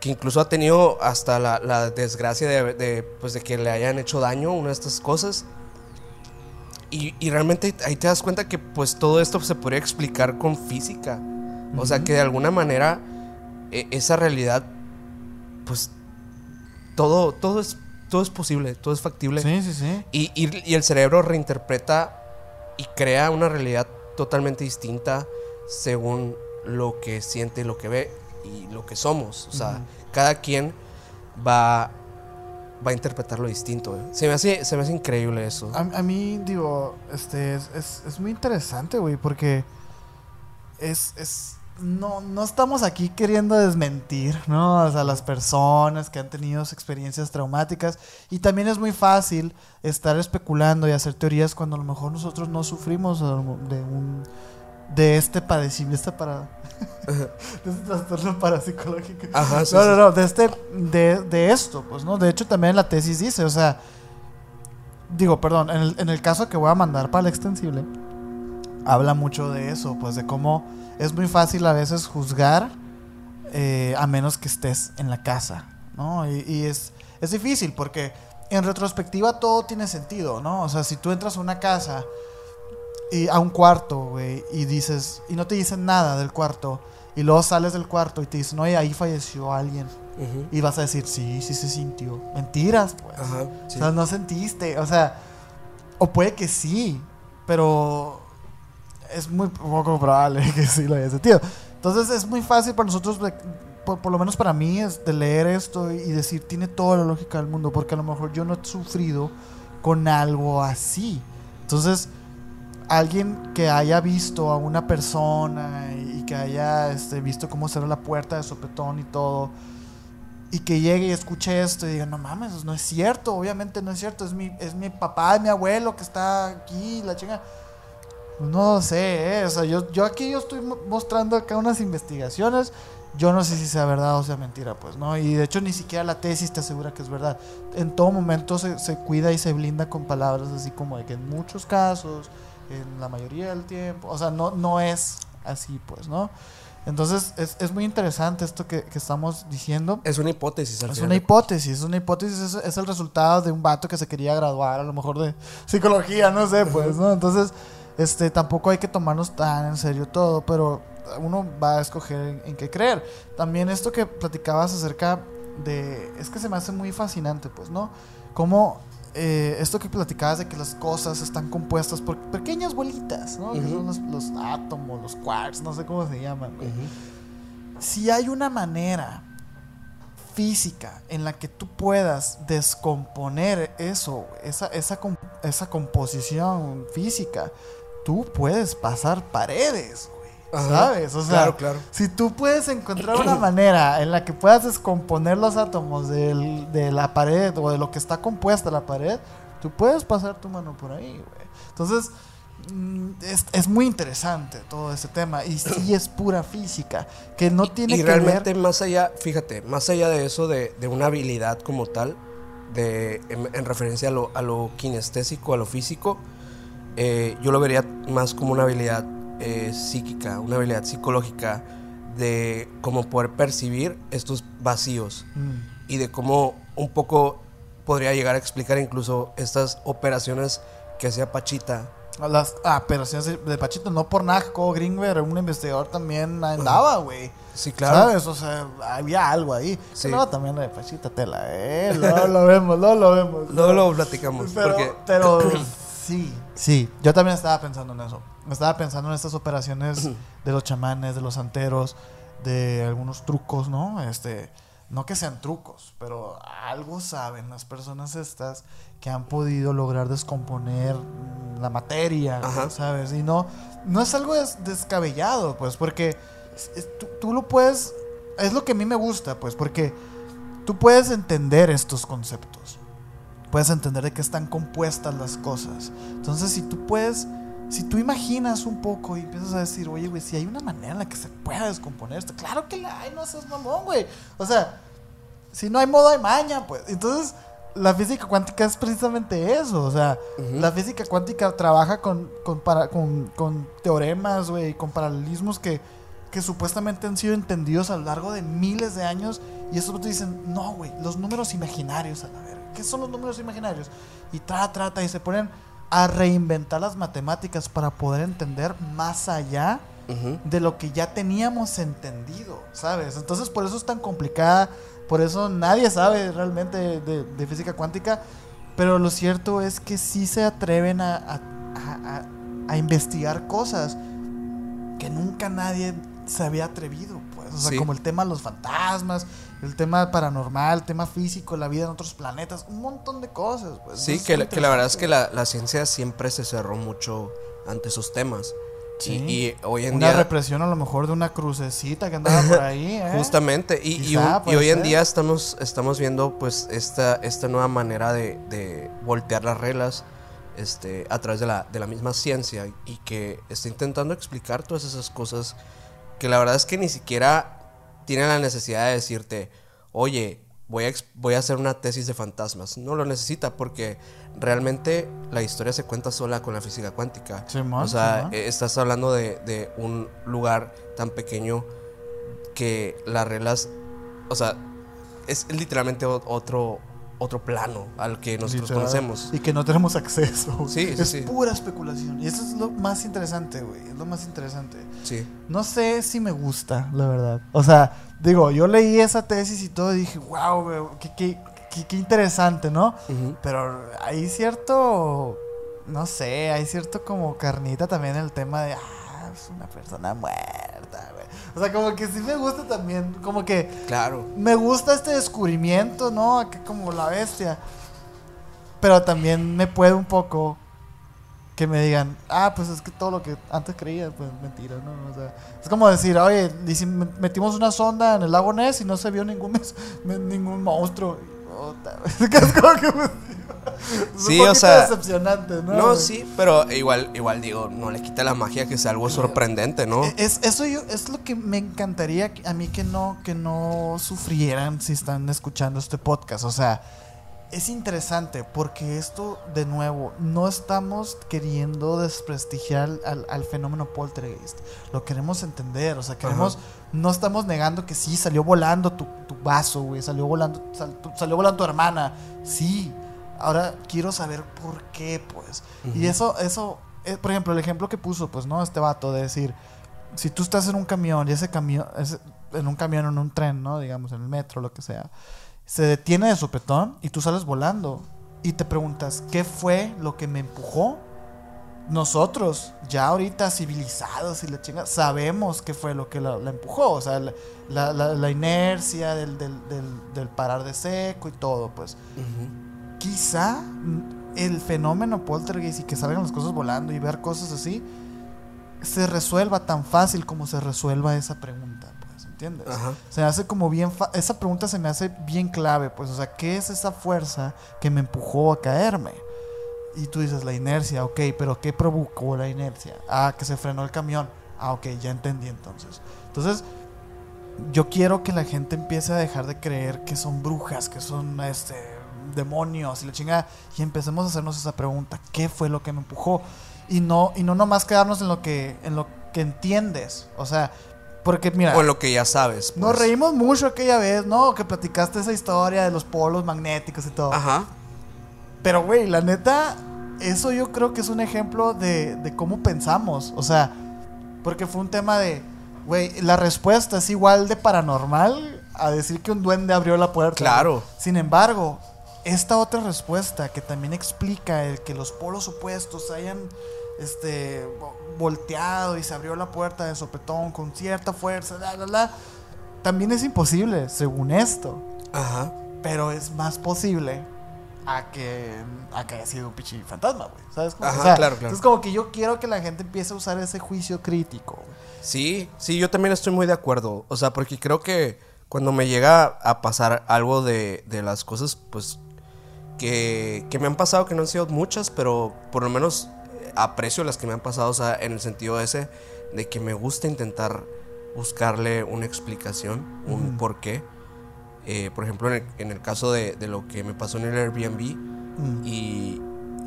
Que incluso ha tenido hasta la, la desgracia de, de, pues, de que le hayan hecho daño una de estas cosas. Y, y realmente ahí te das cuenta que pues todo esto se podría explicar con física. O sea que de alguna manera e- esa realidad, pues todo, todo, es, todo es posible, todo es factible. Sí, sí, sí. Y, y- y el cerebro reinterpreta y crea una realidad totalmente distinta según lo que siente, lo que ve y lo que somos. O sea, cada quien va, va a interpretarlo distinto. eh. Se, me hace, se me hace increíble eso. A, a mí, digo, este, es, es, es muy interesante, güey, porque es, es, no, no estamos aquí queriendo desmentir, ¿no? O sea, las personas que han tenido experiencias traumáticas. Y también es muy fácil estar especulando y hacer teorías cuando a lo mejor nosotros no sufrimos de un de este padecimiento, para de este trastorno parapsicológico. Ajá, sí, no, no, no, de este, de, de esto, pues, ¿no? De hecho, también la tesis dice, o sea, digo, perdón, en el, en el caso que voy a mandar para el extensible, habla mucho de eso, pues, de cómo es muy fácil a veces juzgar eh, a menos que estés en la casa, ¿no? Y, y es, es difícil porque en retrospectiva todo tiene sentido, ¿no? O sea, si tú entras a una casa y a un cuarto, güey, y dices, y no te dicen nada del cuarto, y luego sales del cuarto y te dicen, oye, ahí falleció alguien. Y vas a decir, sí, sí se sintió. Mentiras, pues. Ajá, sí. O sea, no sentiste. O sea, o puede que sí, pero es muy poco probable que sí lo haya sentido. Entonces es muy fácil para nosotros, por, por lo menos para mí, es de leer esto y decir, tiene toda la lógica del mundo, porque a lo mejor yo no he sufrido con algo así. Entonces, alguien que haya visto a una persona y que haya este, visto cómo cerró la puerta de sopetón y todo, y que llegue y escuche esto y diga, no mames, no es cierto, obviamente no es cierto, es mi, es mi papá, es mi abuelo que está aquí, la chinga. No sé, eh, o sea, yo, yo aquí yo estoy mo- mostrando acá unas investigaciones, yo no sé si sea verdad o sea mentira, pues, ¿no? Y de hecho ni siquiera la tesis te asegura que es verdad. En todo momento se, se cuida y se blinda con palabras así como de que en muchos casos, en la mayoría del tiempo, o sea, no, no es así, pues, ¿no? Entonces es, es muy interesante esto que, que estamos diciendo. Es una hipótesis al Es final una hipótesis, es una hipótesis, es, es el resultado de un vato que se quería graduar, a lo mejor de psicología, no sé, pues, ¿no? Entonces, este, tampoco hay que tomarnos tan en serio todo, pero uno va a escoger en, en qué creer. También esto que platicabas acerca de, es que se me hace muy fascinante, pues, ¿no? Como eh, esto que platicabas de que las cosas están compuestas por pequeñas bolitas, ¿no? Que son los, los átomos, los quarks, no sé cómo se llaman, Ujú. si hay una manera física en la que tú puedas descomponer eso, esa, esa, esa composición física, tú puedes pasar paredes, güey. ¿Sabes? O sea, claro, claro. si tú puedes encontrar una manera en la que puedas descomponer los átomos del- de la pared o de lo que está compuesta la pared, tú puedes pasar tu mano por ahí, güey. Entonces, mm, es, es muy interesante todo ese tema. Y sí es pura física, que no tiene y que realmente ver... más allá, fíjate, más allá de eso, de, de una habilidad como tal, de, en, en referencia a lo, a lo kinestésico, a lo físico, eh, yo lo vería más como una habilidad eh, psíquica, una habilidad psicológica de cómo poder percibir estos vacíos Mm, y de cómo un poco podría llegar a explicar incluso estas operaciones que hacía Pachita. Las operaciones de- Pachito, no por nada, Jacobo Greenberg, un investigador también andaba, güey. Sí, claro. ¿Sabes? O sea, había algo ahí. Sí. No, también la de Pachita Tela, eh. No lo vemos, no lo vemos. Luego lo platicamos. Pero, porque, pero sí, sí. Yo también estaba pensando en eso. Estaba pensando en estas operaciones de los chamanes, de los santeros, de algunos trucos, ¿no? Este, no que sean trucos, pero algo saben las personas estas que han podido lograr descomponer la materia, Ajá. ¿sabes? Y no, no es algo des- descabellado, pues, porque es- es- tú, tú lo puedes, es lo que a mí me gusta, pues, porque tú puedes entender estos conceptos puedes entender de qué están compuestas las cosas. Entonces, si tú puedes, si tú imaginas un poco y empiezas a decir, oye, güey, si hay una manera en la que se pueda descomponer esto, claro que la hay, no seas mamón, güey. O sea, si no hay modo, hay maña, pues. Entonces, la física cuántica es precisamente eso. O sea, la física cuántica trabaja con, con, para, con, con teoremas, güey, con paralelismos que, que supuestamente han sido entendidos a lo largo de miles de años. Y esos te dicen, no, güey, los números imaginarios, a la verga. ¿Qué son los números imaginarios? Y trata, trata, y se ponen a reinventar las matemáticas para poder entender más allá de lo que ya teníamos entendido, ¿sabes? Entonces por eso es tan complicada, por eso nadie sabe realmente de, de física cuántica, pero lo cierto es que sí se atreven a, a- a- a- a investigar cosas que nunca nadie se había atrevido, o sea, Sí. como el tema de los fantasmas, el tema paranormal, el tema físico, la vida en otros planetas, un montón de cosas, pues. Sí, que, la- que la verdad es que la, la ciencia siempre se cerró mucho ante esos temas. Sí. Y, y hoy en Una día... represión a lo mejor de una crucecita que andaba por ahí, ¿eh? Justamente, y, y Quizá, y hoy en día estamos, estamos viendo pues esta, esta nueva manera de, de voltear las reglas este, a través de la, de la misma ciencia y que está intentando explicar todas esas cosas que la verdad es que ni siquiera tiene la necesidad de decirte, oye, voy a, voy a hacer una tesis de fantasmas. No lo necesita porque realmente la historia se cuenta sola con la física cuántica. O sea, eh, estás hablando de, de un lugar tan pequeño que las reglas, o sea, es literalmente otro, otro plano al que nosotros Literal. conocemos. Y que no tenemos acceso. Sí, sí, es sí. pura especulación. Y eso es lo más interesante, güey. Es lo más interesante. Sí. No sé si me gusta, la verdad. O sea, digo, yo leí esa tesis y todo y dije, wow, güey, qué, qué- qué- qué interesante, ¿no? Pero hay cierto, no sé, hay cierto como carnita también en el tema de, ah, es una persona muerta. O sea, como que sí me gusta también, como que Claro. me gusta este descubrimiento, ¿no? Acá como la bestia. Pero también me puede un poco que me digan, ah, pues es que todo lo que antes creía, pues mentira, ¿no? O sea, es como decir, oye, metimos una sonda en el lago Ness y no se vio ningún, ningún monstruo. Puta, es como que pues, es Sí, un o sea, decepcionante, ¿no? No, sí, pero igual, igual digo, no le quita la magia que sea algo sorprendente, ¿no? E- Es, eso yo, es lo que me encantaría a mí que no, que no sufrieran si están escuchando este podcast. O sea, es interesante porque esto, de nuevo, no estamos queriendo desprestigiar al, al fenómeno poltergeist. Lo queremos entender, o sea, queremos, no estamos negando que sí, salió volando tu, tu vaso, güey, salió volando, sal- tu- salió volando tu hermana. Sí, ahora quiero saber por qué, pues. Y eso, eso, eh, por ejemplo, el ejemplo que puso, pues, ¿no? Este vato de decir, si tú estás en un camión y ese camión, ese- en un camión, en un tren, ¿no? Digamos, en el metro, lo que sea, se detiene de sopetón y tú sales volando y te preguntas, ¿qué fue lo que me empujó? Nosotros, ya ahorita civilizados y la chinga, sabemos qué fue lo que la, la empujó. O sea, la, la- inercia del, del- del- del parar de seco y todo, pues quizá el fenómeno poltergeist y que salgan las cosas volando y ver cosas así se resuelva tan fácil como se resuelva esa pregunta, ¿entiendes? Ajá. Se me hace como bien fa- esa pregunta se me hace bien clave, pues, o sea, ¿qué es esa fuerza que me empujó a caerme? Y tú dices la inercia, ok, pero ¿qué provocó la inercia? Ah, que se frenó el camión. Ah, ok, ya entendí entonces. Entonces, yo quiero que la gente empiece a dejar de creer que son brujas, que son este demonios y la chingada y empecemos a hacernos esa pregunta, ¿qué fue lo que me empujó? Y no y no nomás quedarnos en lo que en lo que entiendes, o sea, porque mira, O lo que ya sabes. nos pues. reímos mucho aquella vez, ¿no? Que platicaste esa historia de los polos magnéticos y todo. Ajá. Pero, güey, la neta, eso yo creo que es un ejemplo de, de cómo pensamos. O sea, porque fue un tema de, güey, la respuesta es igual de paranormal a decir que un duende abrió la puerta. Claro. Sin embargo, esta otra respuesta que también explica el que los polos opuestos hayan este, volteado y se abrió la puerta de sopetón con cierta fuerza, la, la, la, también es imposible, según esto Ajá. pero es más posible a que, a que haya sido un pichi fantasma, güey. ¿Sabes? cómo? Ajá, O sea, claro, claro. Es como que yo quiero que la gente empiece a usar ese juicio crítico. Sí, sí, yo también estoy muy de acuerdo. O sea, porque creo que cuando me llega a pasar algo de, de las cosas, pues, que, que me han pasado, que no han sido muchas, pero por lo menos aprecio las que me han pasado, o sea, en el sentido ese de que me gusta intentar buscarle una explicación, un Ujú. por qué. Eh, por ejemplo, en el, en el caso de, de lo que me pasó en el Airbnb Mm. y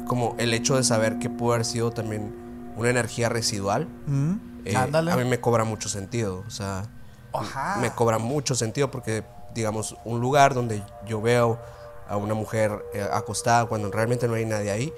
como el hecho de saber que pudo haber sido también una energía residual, Mm. eh, a mí me cobra mucho sentido. O sea, Ajá. me cobra mucho sentido porque, digamos, un lugar donde yo veo a una mujer eh, acostada cuando realmente no hay nadie ahí.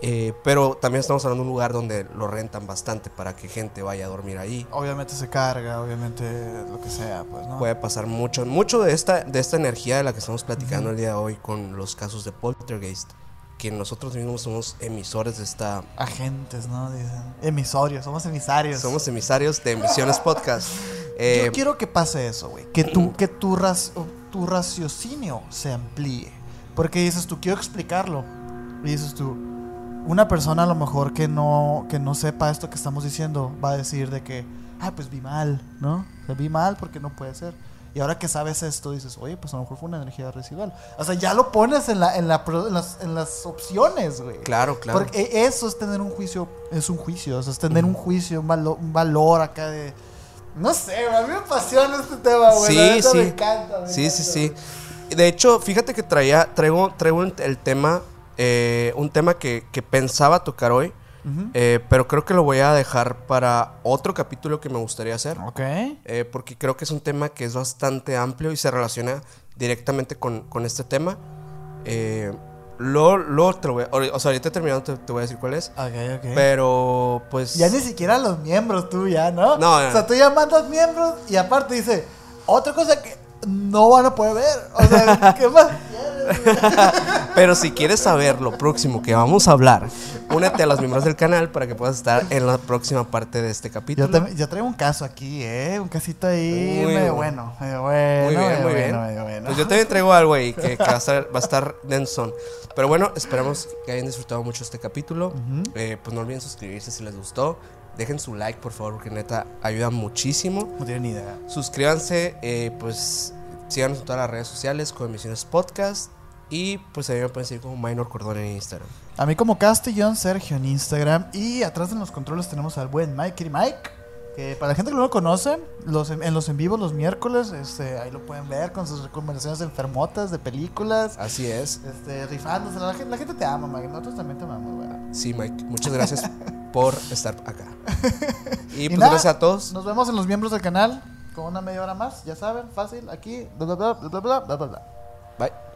Eh, pero también estamos hablando de un lugar donde lo rentan bastante para que gente vaya a dormir ahí. Obviamente se carga, obviamente lo que sea, pues, ¿no? Puede pasar mucho, mucho de esta, de esta energía de la que estamos platicando el día de hoy con los casos de poltergeist, que nosotros mismos somos emisores de esta... Agentes, ¿no? Dicen. Emisorios, somos emisarios. Somos emisarios de Emisiones Podcast. Eh, Yo quiero que pase eso, güey. Que tu, que tu, tu raciocinio se amplíe. Porque dices tú, quiero explicarlo. Y dices tú, una persona a lo mejor que no, que no sepa esto que estamos diciendo va a decir de que, ah, pues vi mal, ¿no? O sea, vi mal porque no puede ser. Y ahora que sabes esto, dices, oye, pues a lo mejor fue una energía residual. O sea, ya lo pones en, la, en, la, en, las, en las opciones, güey. Claro, claro. Porque eso es tener un juicio, es un juicio, o sea, es tener un juicio, un, valo- un valor acá de... No sé, a mí me apasiona este tema, güey. Sí, sí. Me encanta, me Sí, sí, encanta, sí. De hecho, fíjate que traía, traigo, traigo el tema, eh, un tema que, que pensaba tocar hoy, eh, pero creo que lo voy a dejar para otro capítulo que me gustaría hacer. Ok. eh, porque creo que es un tema que es bastante amplio y se relaciona directamente con, con este tema. Lo, lo te lo voy a- o sea, ahorita terminando te, te voy a decir cuál es. Ok, ok. Pero, pues... ya ni siquiera los miembros tú ya, ¿no? No, no, O sea, tú ya mandas miembros y aparte dice, otra cosa que no van a poder ver. O sea, ¿qué más quieres? Pero si quieres saber lo próximo que vamos a hablar, únete a los miembros del canal para que puedas estar en la próxima parte de este capítulo. Yo, también- yo traigo un caso aquí, ¿eh? Un casito ahí Muy medio bueno. bueno, medio bueno. Muy bien, medio muy bueno, bien. medio bueno. Pues yo también traigo algo ahí que, que va, a estar, va a estar densón. Pero bueno, esperamos que hayan disfrutado mucho este capítulo. Eh, pues no olviden suscribirse si les gustó. Dejen su like, por favor, porque neta ayuda muchísimo. No tiene ni idea. Suscríbanse, eh, pues síganos en todas las redes sociales con Emisiones Podcast. Y pues ahí me pueden seguir como Minor Cordón en Instagram. A mí como Castellón Sergio en Instagram. Y atrás en los controles tenemos al buen Mike y Mike. Que para la gente que no lo conoce, los en, en los en vivos los miércoles, este, ahí lo pueden ver con sus recomendaciones enfermotas de películas. Así es. Este, rifándose. La, gente- la gente te ama, Mike. Nosotros también te amamos, güey. Sí, Mike, muchas gracias por estar acá. Y, Y pues nada, gracias a todos. Nos vemos en los miembros del canal con una media hora más, ya saben, fácil, aquí, bla, bla, bla, bla, bla, bla, bla. Bye.